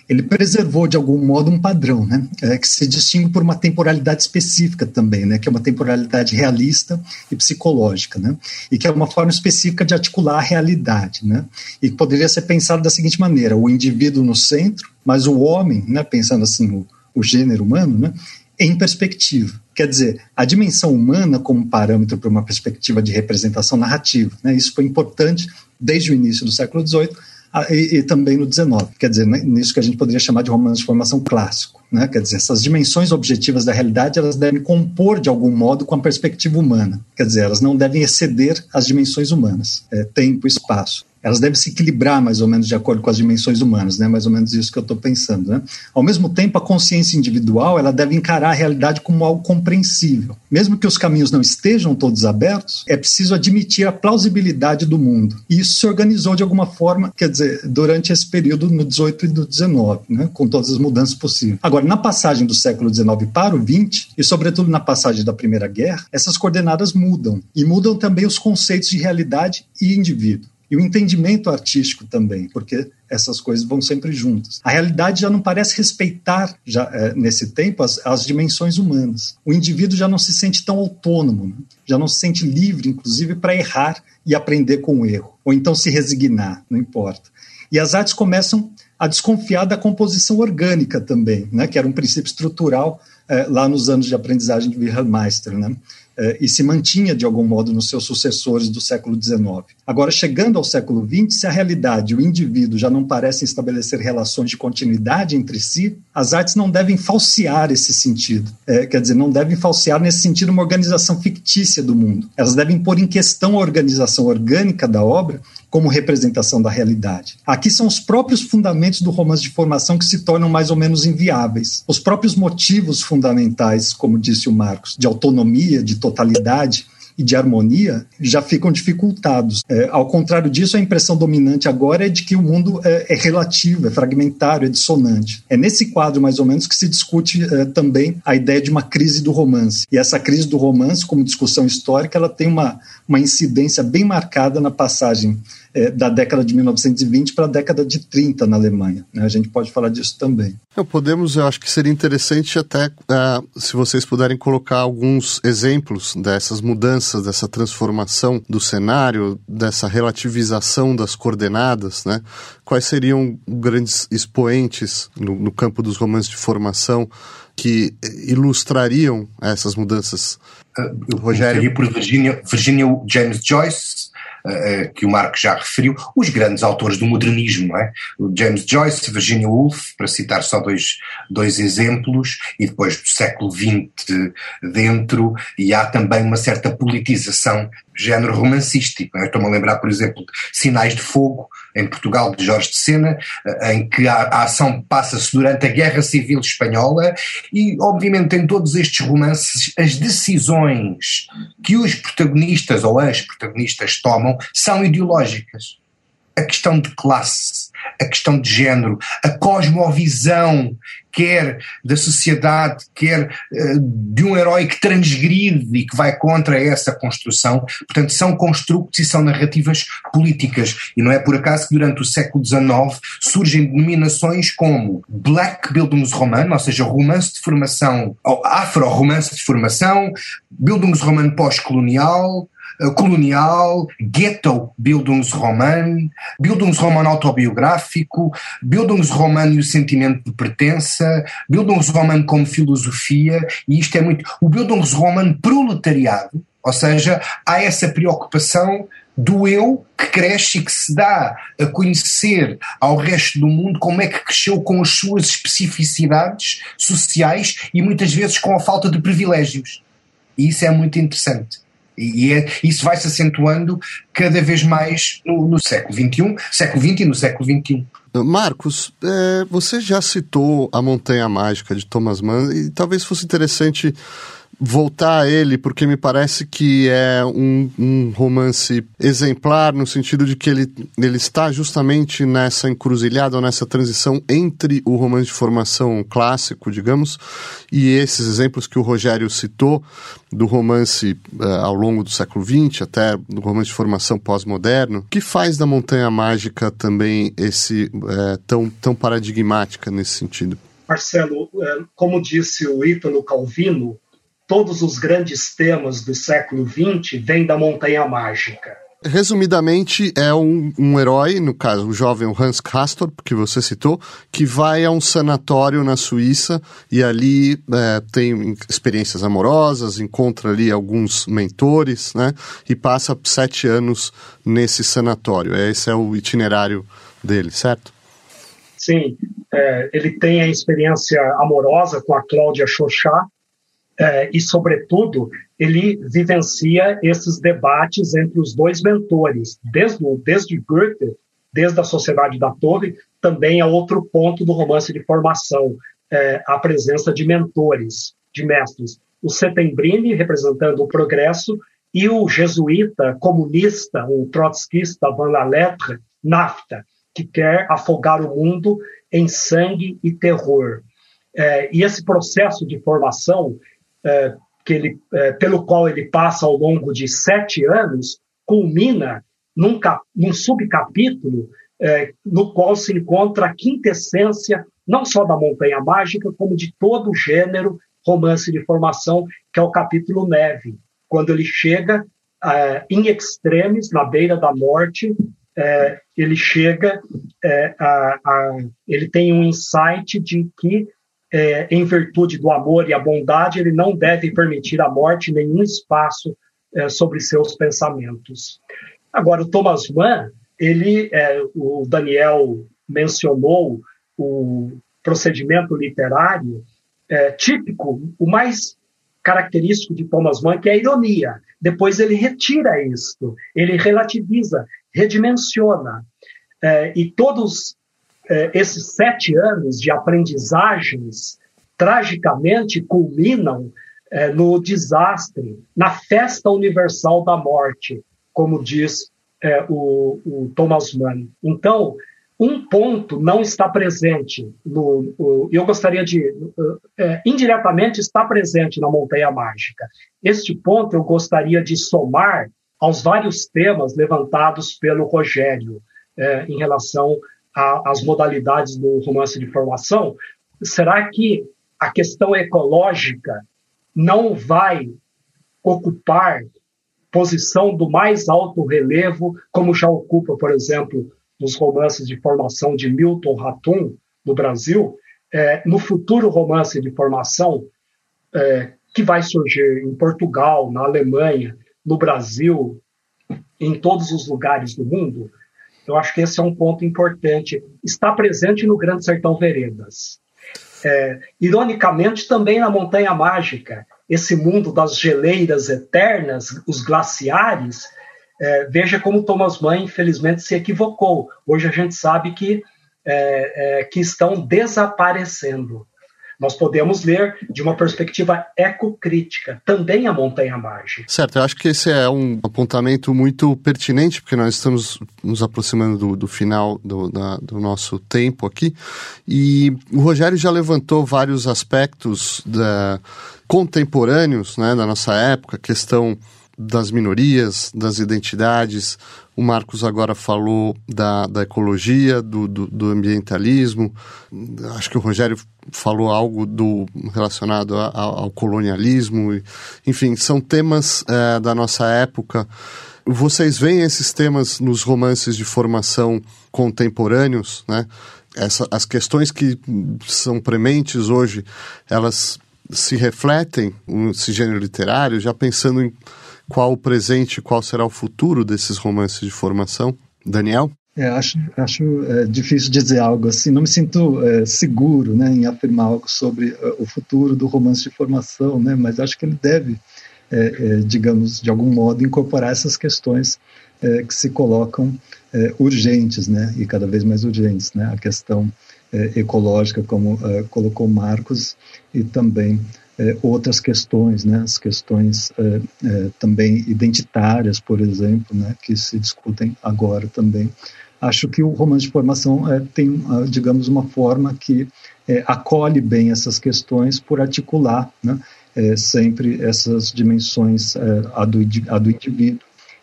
ele preservou de algum modo um padrão, né, é, que se distingue por uma temporalidade específica também, né, que é uma temporalidade realista e psicológica, né, e que é uma forma específica de articular a realidade, né, e poderia ser pensado da seguinte maneira: o indivíduo no centro, mas o homem, né, pensando assim o, o gênero humano, né, em perspectiva. Quer dizer, a dimensão humana como parâmetro para uma perspectiva de representação narrativa. Né? Isso foi importante desde o início do século XVIII e, e, também no XIX. Quer dizer, né, nisso que a gente poderia chamar de romance de formação clássico. Né? Quer dizer, essas dimensões objetivas da realidade elas devem compor de algum modo com a perspectiva humana. Quer dizer, elas não devem exceder as dimensões humanas, é, tempo espaço elas devem se equilibrar mais ou menos de acordo com as dimensões humanas, né? Mais ou menos isso que eu estou pensando, né? Ao mesmo tempo, a consciência individual ela deve encarar a realidade como algo compreensível. Mesmo que os caminhos não estejam todos abertos, é preciso admitir a plausibilidade do mundo. E isso se organizou de alguma forma, quer dizer, durante esse período no 18 e do 19, né? Com todas as mudanças possíveis. Agora, na passagem do século 19 para o 20 e sobretudo na passagem da Primeira Guerra, essas coordenadas mudam e mudam também os conceitos de realidade e indivíduo e o entendimento artístico também, porque essas coisas vão sempre juntas. A realidade já não parece respeitar, já, é, nesse tempo, as, as, dimensões humanas. O indivíduo já não se sente tão autônomo, né? já não se sente livre, inclusive, para errar e aprender com o erro, ou então se resignar, não importa. E as artes começam a desconfiar da composição orgânica também, né? que era um princípio estrutural é, lá nos anos de aprendizagem de Wilhelm Meister. Né? Eh, e se mantinha de algum modo nos seus sucessores do século XIX. Agora, chegando ao século XX, se a realidade e o indivíduo já não parecem estabelecer relações de continuidade entre si, as artes não devem falsear esse sentido. É, quer dizer, não devem falsear nesse sentido uma organização fictícia do mundo. Elas devem pôr em questão a organização orgânica da obra como representação da realidade. Aqui são os próprios fundamentos do romance de formação que se tornam mais ou menos inviáveis. Os próprios motivos fundamentais, como disse o Marcos, de autonomia, de totalidade, e de harmonia já ficam dificultados. É, ao contrário disso, a impressão dominante agora é de que o mundo é, é, relativo, é fragmentário, é dissonante. É nesse quadro, mais ou menos, que se discute é, também a ideia de uma crise do romance. E essa crise do romance, como discussão histórica, ela tem uma, uma incidência bem marcada na passagem é, da década de 1920 para a década de 30 na Alemanha. Né? A gente pode falar disso também. Eu podemos, eu acho que seria interessante até uh, se vocês puderem colocar alguns exemplos dessas mudanças, dessa transformação do cenário, dessa relativização das coordenadas, né? Quais seriam grandes expoentes no, no campo dos romances de formação que ilustrariam essas mudanças? Uh, eu Rogério? por Virginia, Virginia James Joyce, uh, que o Marco já referiu, os grandes autores do modernismo, não é? James Joyce, Virginia Woolf, para citar só dois, dois exemplos, e depois do século XX dentro, e há também uma certa politização género romancístico. Estou-me a lembrar, por exemplo, de Sinais de Fogo, em Portugal, de Jorge de Sena, eh, em que a, a ação passa-se durante a Guerra Civil Espanhola e, obviamente, em todos estes romances, as decisões que os protagonistas ou as protagonistas tomam são ideológicas. a questão de classe, a questão de género, a cosmovisão, quer da sociedade, quer uh, de um herói que transgride e que vai contra essa construção. Portanto, são construtos e são narrativas políticas. E não é por acaso que durante o século XIX surgem denominações como Black Bildungsroman, ou seja, romance de formação, ou afro-romance de formação, Bildungsroman pós-colonial, eh, colonial, Ghetto Bildungsroman, Bildungsroman autobiográfico, Bildungsroman e o sentimento de pertença, Bildungsroman como filosofia, e isto é muito. O Bildungsroman proletariado, ou seja, há essa preocupação do eu que cresce e que se dá a conhecer ao resto do mundo como é que cresceu com as suas especificidades sociais e muitas vezes com a falta de privilégios. E isso é muito interessante. E é, isso vai se acentuando cada vez mais no, no, século XXI, século XX e no século XXI. Marcos, é, você já citou a Montanha Mágica de Thomas Mann e talvez fosse interessante voltar a ele, porque me parece que é um, um, romance exemplar no sentido de que ele, ele está justamente nessa encruzilhada ou nessa transição entre o romance de formação clássico, digamos, e esses exemplos que o Rogério citou do romance uh, ao longo do século XX até do romance de formação pós-moderno, que faz da Montanha Mágica também esse uh, tão, tão paradigmática nesse sentido? Marcelo, eh, como disse o Ítalo Calvino, todos os grandes temas do século XX vêm da Montanha Mágica. Resumidamente, é um, um, herói, no caso, o jovem Hans Castor, que você citou, que vai a um sanatório na Suíça e ali é, tem experiências amorosas, encontra ali alguns mentores, né? E passa sete anos nesse sanatório. Esse é o itinerário dele, certo? Sim, é, ele tem a experiência amorosa com a Cláudia Chauchat, é, e, sobretudo, ele vivencia esses debates entre os dois mentores, desde, desde Goethe, desde a Sociedade da Torre, também é outro ponto do romance de formação, é, a presença de mentores, de mestres. O Setembrini, representando o progresso, e o jesuíta comunista, o trotskista Van La Lettre, Nafta, que quer afogar o mundo em sangue e terror. É, e esse processo de formação é, que ele, é, pelo qual ele passa ao longo de sete anos, culmina num, cap, num subcapítulo é, no qual se encontra a quintessência não só da Montanha Mágica, como de todo o gênero romance de formação, que é o capítulo Neve, quando ele chega é, em extremes, na beira da morte, é, ele chega, é, a, a, ele tem um insight de que é, em virtude do amor e a bondade, ele não deve permitir à morte nenhum espaço é, sobre seus pensamentos. Agora, o Thomas Mann, ele, é, o Daniel mencionou o procedimento literário é, típico, o mais característico de Thomas Mann, que é a ironia. Depois ele retira isto, ele relativiza, redimensiona. É, e todos é, esses sete anos de aprendizagens tragicamente culminam é, no desastre, na festa universal da morte, como diz é, o, o, Thomas Mann. Então, um ponto não está presente, no, o, eu gostaria de, indiretamente está presente na Montanha Mágica. Este ponto eu gostaria de somar aos vários temas levantados pelo Rogério em relação a, as modalidades do romance de formação, será que a questão ecológica não vai ocupar posição do mais alto relevo, como já ocupa, por exemplo, nos romances de formação de Milton Ratum, no Brasil, é, no futuro romance de formação é, que vai surgir em Portugal, na Alemanha, no Brasil, em todos os lugares do mundo, eu acho que esse é um ponto importante. Está presente no Grande Sertão Veredas. É, ironicamente, também na Montanha Mágica, esse mundo das geleiras eternas, os glaciares, é, veja como Thomas Mann, infelizmente, se equivocou. Hoje a gente sabe que, é, é que estão desaparecendo. Nós podemos ler de uma perspectiva ecocrítica, também a montanha margem. Certo, eu acho que esse é um apontamento muito pertinente, porque nós estamos nos aproximando do, do final do, da, do nosso tempo aqui, e o Rogério já levantou vários aspectos da, contemporâneos né, da nossa época, questão das minorias, das identidades. O Marcos agora falou da, da ecologia, do, do, do, ambientalismo. Acho que o Rogério falou algo do, relacionado a, ao colonialismo. Enfim, são temas é, da nossa época. Vocês veem esses temas nos romances de formação contemporâneos, né? Essa, as questões que são prementes hoje, elas se refletem nesse gênero literário, já pensando em qual o presente, qual será o futuro desses romances de formação? Daniel? É, acho acho é, difícil dizer algo assim. Não me sinto é, seguro né, em afirmar algo sobre uh, o futuro do romance de formação, né, mas acho que ele deve, é, é, digamos, de algum modo, incorporar essas questões é, que se colocam urgentes né, e cada vez mais urgentes. Né, a questão ecológica, como colocou Marcos, e também é, outras questões, né, as questões é, é, também identitárias, por exemplo, né, que se discutem agora também. Acho que o romance de formação é, tem, ah, digamos, uma forma que é, acolhe bem essas questões por articular né, é, sempre essas dimensões, a do, a, do, indivíduo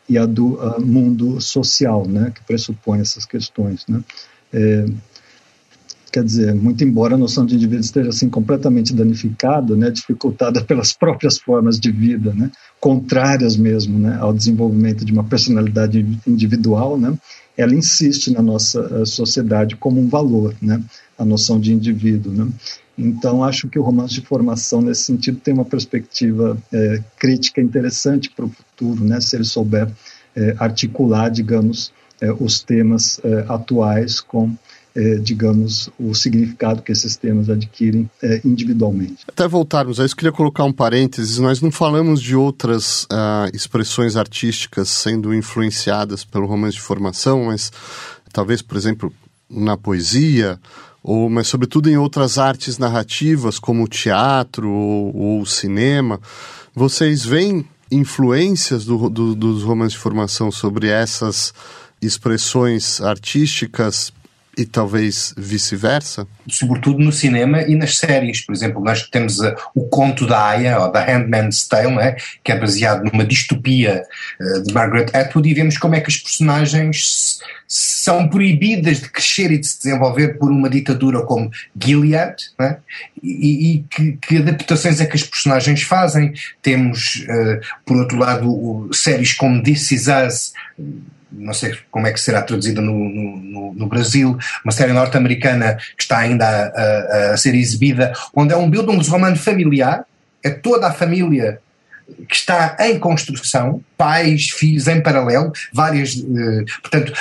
e a do a mundo social, né, que pressupõe essas questões. Né. Quer dizer, muito embora a noção de indivíduo esteja assim completamente danificada, né, dificultada pelas próprias formas de vida, né, contrárias mesmo, né, ao desenvolvimento de uma personalidade individual, né, ela insiste na nossa eh, sociedade como um valor, né, a noção de indivíduo, né. Então acho que o romance de formação nesse sentido tem uma perspectiva é, crítica interessante para o futuro, né, se ele souber é, articular, digamos, é, os temas atuais com é, digamos, o significado que esses temas adquirem é, individualmente. Até voltarmos a isso, queria colocar um parênteses. Nós não falamos de outras uh, expressões artísticas sendo influenciadas pelo romance de formação, mas talvez, por exemplo, na poesia, ou, mas sobretudo em outras artes narrativas, como o teatro ou, ou o cinema. Vocês veem influências do, do, dos romances de formação sobre essas expressões artísticas e talvez vice-versa? Sobretudo no cinema e nas séries. Por exemplo, nós temos uh, o conto da Aya, ou da Handmaid's Tale, é? que é baseado numa distopia uh, de Margaret Atwood, e vemos como é que as personagens são proibidas de crescer e de se desenvolver por uma ditadura como Gilead, é? e, e que, que, adaptações é que as personagens fazem. Temos, uh, por outro lado, séries como This Is Us, não sei como é que será traduzida no, no, no Brasil, uma série norte-americana que está ainda a, a, a, ser exibida, onde é um romano familiar, é toda a família que está em construção, pais, filhos em paralelo, várias, uh, portanto,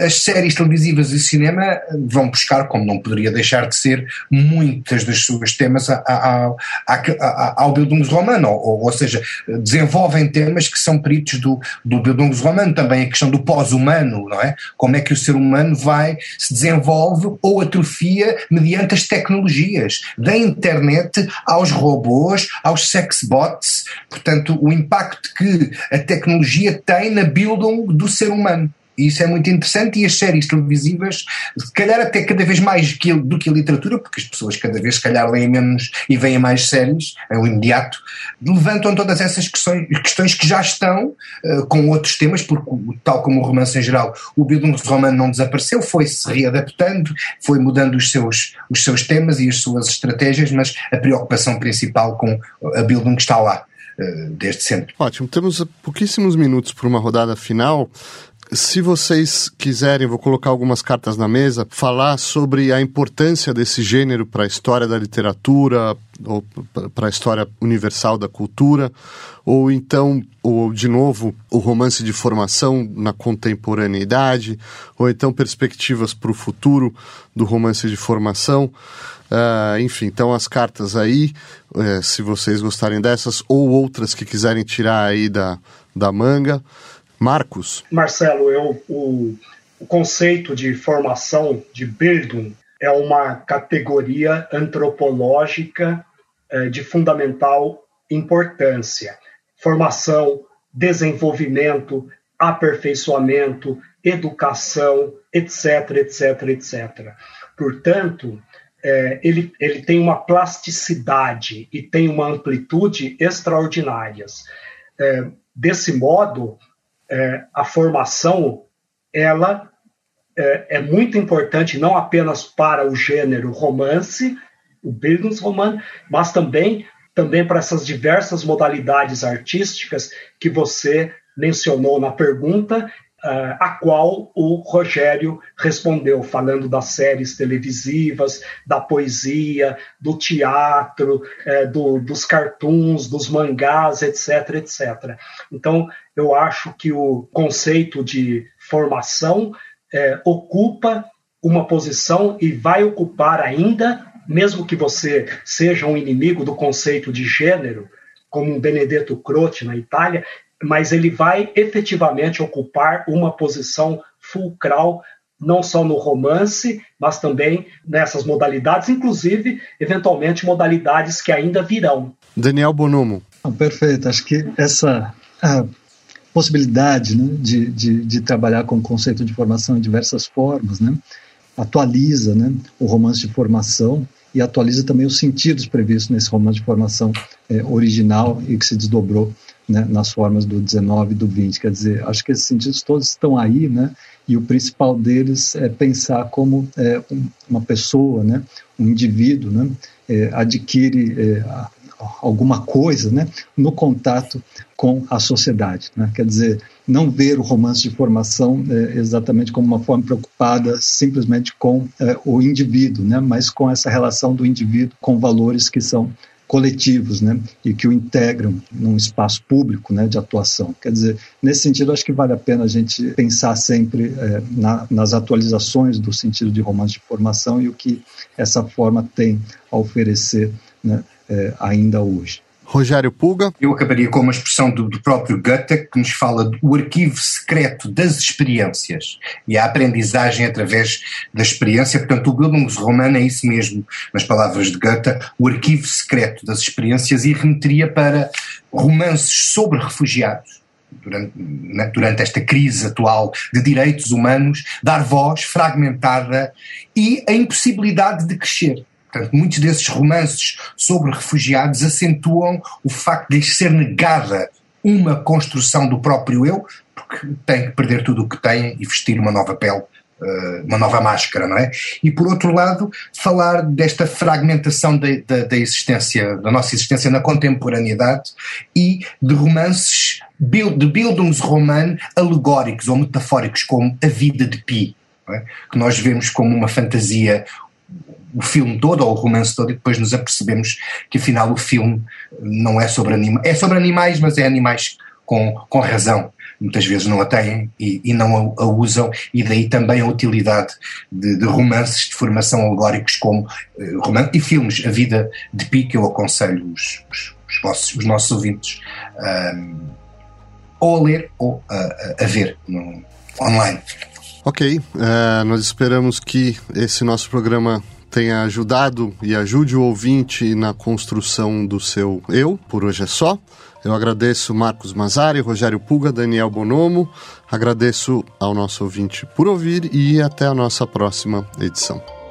as séries televisivas e cinema vão buscar, como não poderia deixar de ser, muitas das suas temas ao, Bildungsroman, ou, ou seja, desenvolvem temas que são peritos do, do Bildungsroman, também a questão do pós-humano, não é? Como é que o ser humano vai, se desenvolve ou atrofia mediante as tecnologias, da internet aos robôs, aos sexbots, portanto, o impacto que a tecnologia tem na Bildung do ser humano. E isso é muito interessante e as séries televisivas, se calhar até cada vez mais do que a literatura, porque as pessoas cada vez se calhar leem menos e veem mais séries, é o imediato, levantam todas essas questões, questões que já estão uh, com outros temas, porque tal como o romance em geral, o Bildungsroman não desapareceu, foi-se readaptando, foi mudando os seus, os seus temas e as suas estratégias, mas a preocupação principal com a Bildung está lá eh, desde sempre. Ótimo, temos pouquíssimos minutos para uma rodada final. Se vocês quiserem, vou colocar algumas cartas na mesa, falar sobre a importância desse gênero para a história da literatura, ou para a história universal da cultura, ou então, ou de novo, o romance de formação na contemporaneidade, ou então perspectivas para o futuro do romance de formação. Uh, enfim, então as cartas aí, uh, se vocês gostarem dessas, ou outras que quiserem tirar aí da, da manga. Marcos? Marcelo, eu, o, o conceito de formação, de Bildung, é uma categoria antropológica é, de fundamental importância. Formação, desenvolvimento, aperfeiçoamento, educação, etc, etc, etc. Portanto, é, ele, ele tem uma plasticidade e tem uma amplitude extraordinárias. É, desse modo, é, a formação ela é, é, muito importante não apenas para o gênero romance, o Bildungsroman, mas também também para essas diversas modalidades artísticas que você mencionou na pergunta a qual o Rogério respondeu, falando das séries televisivas, da poesia, do teatro, uh, do, dos cartoons, dos mangás, etc, etc. Então, eu acho que o conceito de formação uh, ocupa uma posição e vai ocupar ainda, mesmo que você seja um inimigo do conceito de gênero, como um Benedetto Croce na Itália, mas ele vai efetivamente ocupar uma posição fulcral não só no romance, mas também nessas modalidades, inclusive, eventualmente, modalidades que ainda virão. Daniel Bonomo. Ah, perfeito. Acho que essa possibilidade né, de, de, de, trabalhar com o conceito de formação em diversas formas né, atualiza né, o romance de formação e atualiza também os sentidos previstos nesse romance de formação é, original e que se desdobrou né, nas formas do 19 e do 20. Quer dizer, acho que esses sentidos todos estão aí, né, e o principal deles é pensar como é, um, uma pessoa, né, um indivíduo, né, é, adquire é, alguma coisa né, no contato com a sociedade. Né? Quer dizer, não ver o romance de formação é, exatamente como uma forma preocupada simplesmente com é, o indivíduo, né? mas com essa relação do indivíduo com valores que são coletivos, né, e que o integram num espaço público, né, de atuação. Quer dizer, nesse sentido, acho que vale a pena a gente pensar sempre é, na, nas atualizações do sentido de romance de formação e o que essa forma tem a oferecer, né, é, ainda hoje. Rogério Puga. Eu acabaria com uma expressão do, do, próprio Goethe, que nos fala do arquivo secreto das experiências e a aprendizagem através da experiência. Portanto, o Bildungsroman é isso mesmo, nas palavras de Goethe, o arquivo secreto das experiências e remeteria para romances sobre refugiados. Durante, durante esta crise atual de direitos humanos, dar voz fragmentada e a impossibilidade de crescer Portanto, muitos desses romances sobre refugiados acentuam o facto de lhes ser negada uma construção do próprio eu, porque têm que perder tudo o que têm e vestir uma nova pele, eh, uma nova máscara, não é? E por outro lado, falar desta fragmentação da, da, da existência, da nossa existência na contemporaneidade e de romances de Bildungsroman alegóricos ou metafóricos, como A Vida de Pi, é? que nós vemos como uma fantasia o filme todo, ou o romance todo, e depois nos apercebemos que afinal o filme não é sobre animais, é sobre animais, mas é animais com, com razão. Muitas vezes não a têm e, e não a, a, usam, e daí também a utilidade de, de romances de formação alegóricos como uh, romance, e filmes. A Vida de Pi, que eu aconselho os, os, os, vossos, os nossos ouvintes um, ou a ler ou a, a ver no, online. Ok, uh, nós esperamos que esse nosso programa tenha ajudado e ajude o ouvinte na construção do seu eu. Por hoje é só. Eu agradeço Marcos Mazari, Rogério Puga, Daniel Bonomo. Agradeço ao nosso ouvinte por ouvir e até a nossa próxima edição.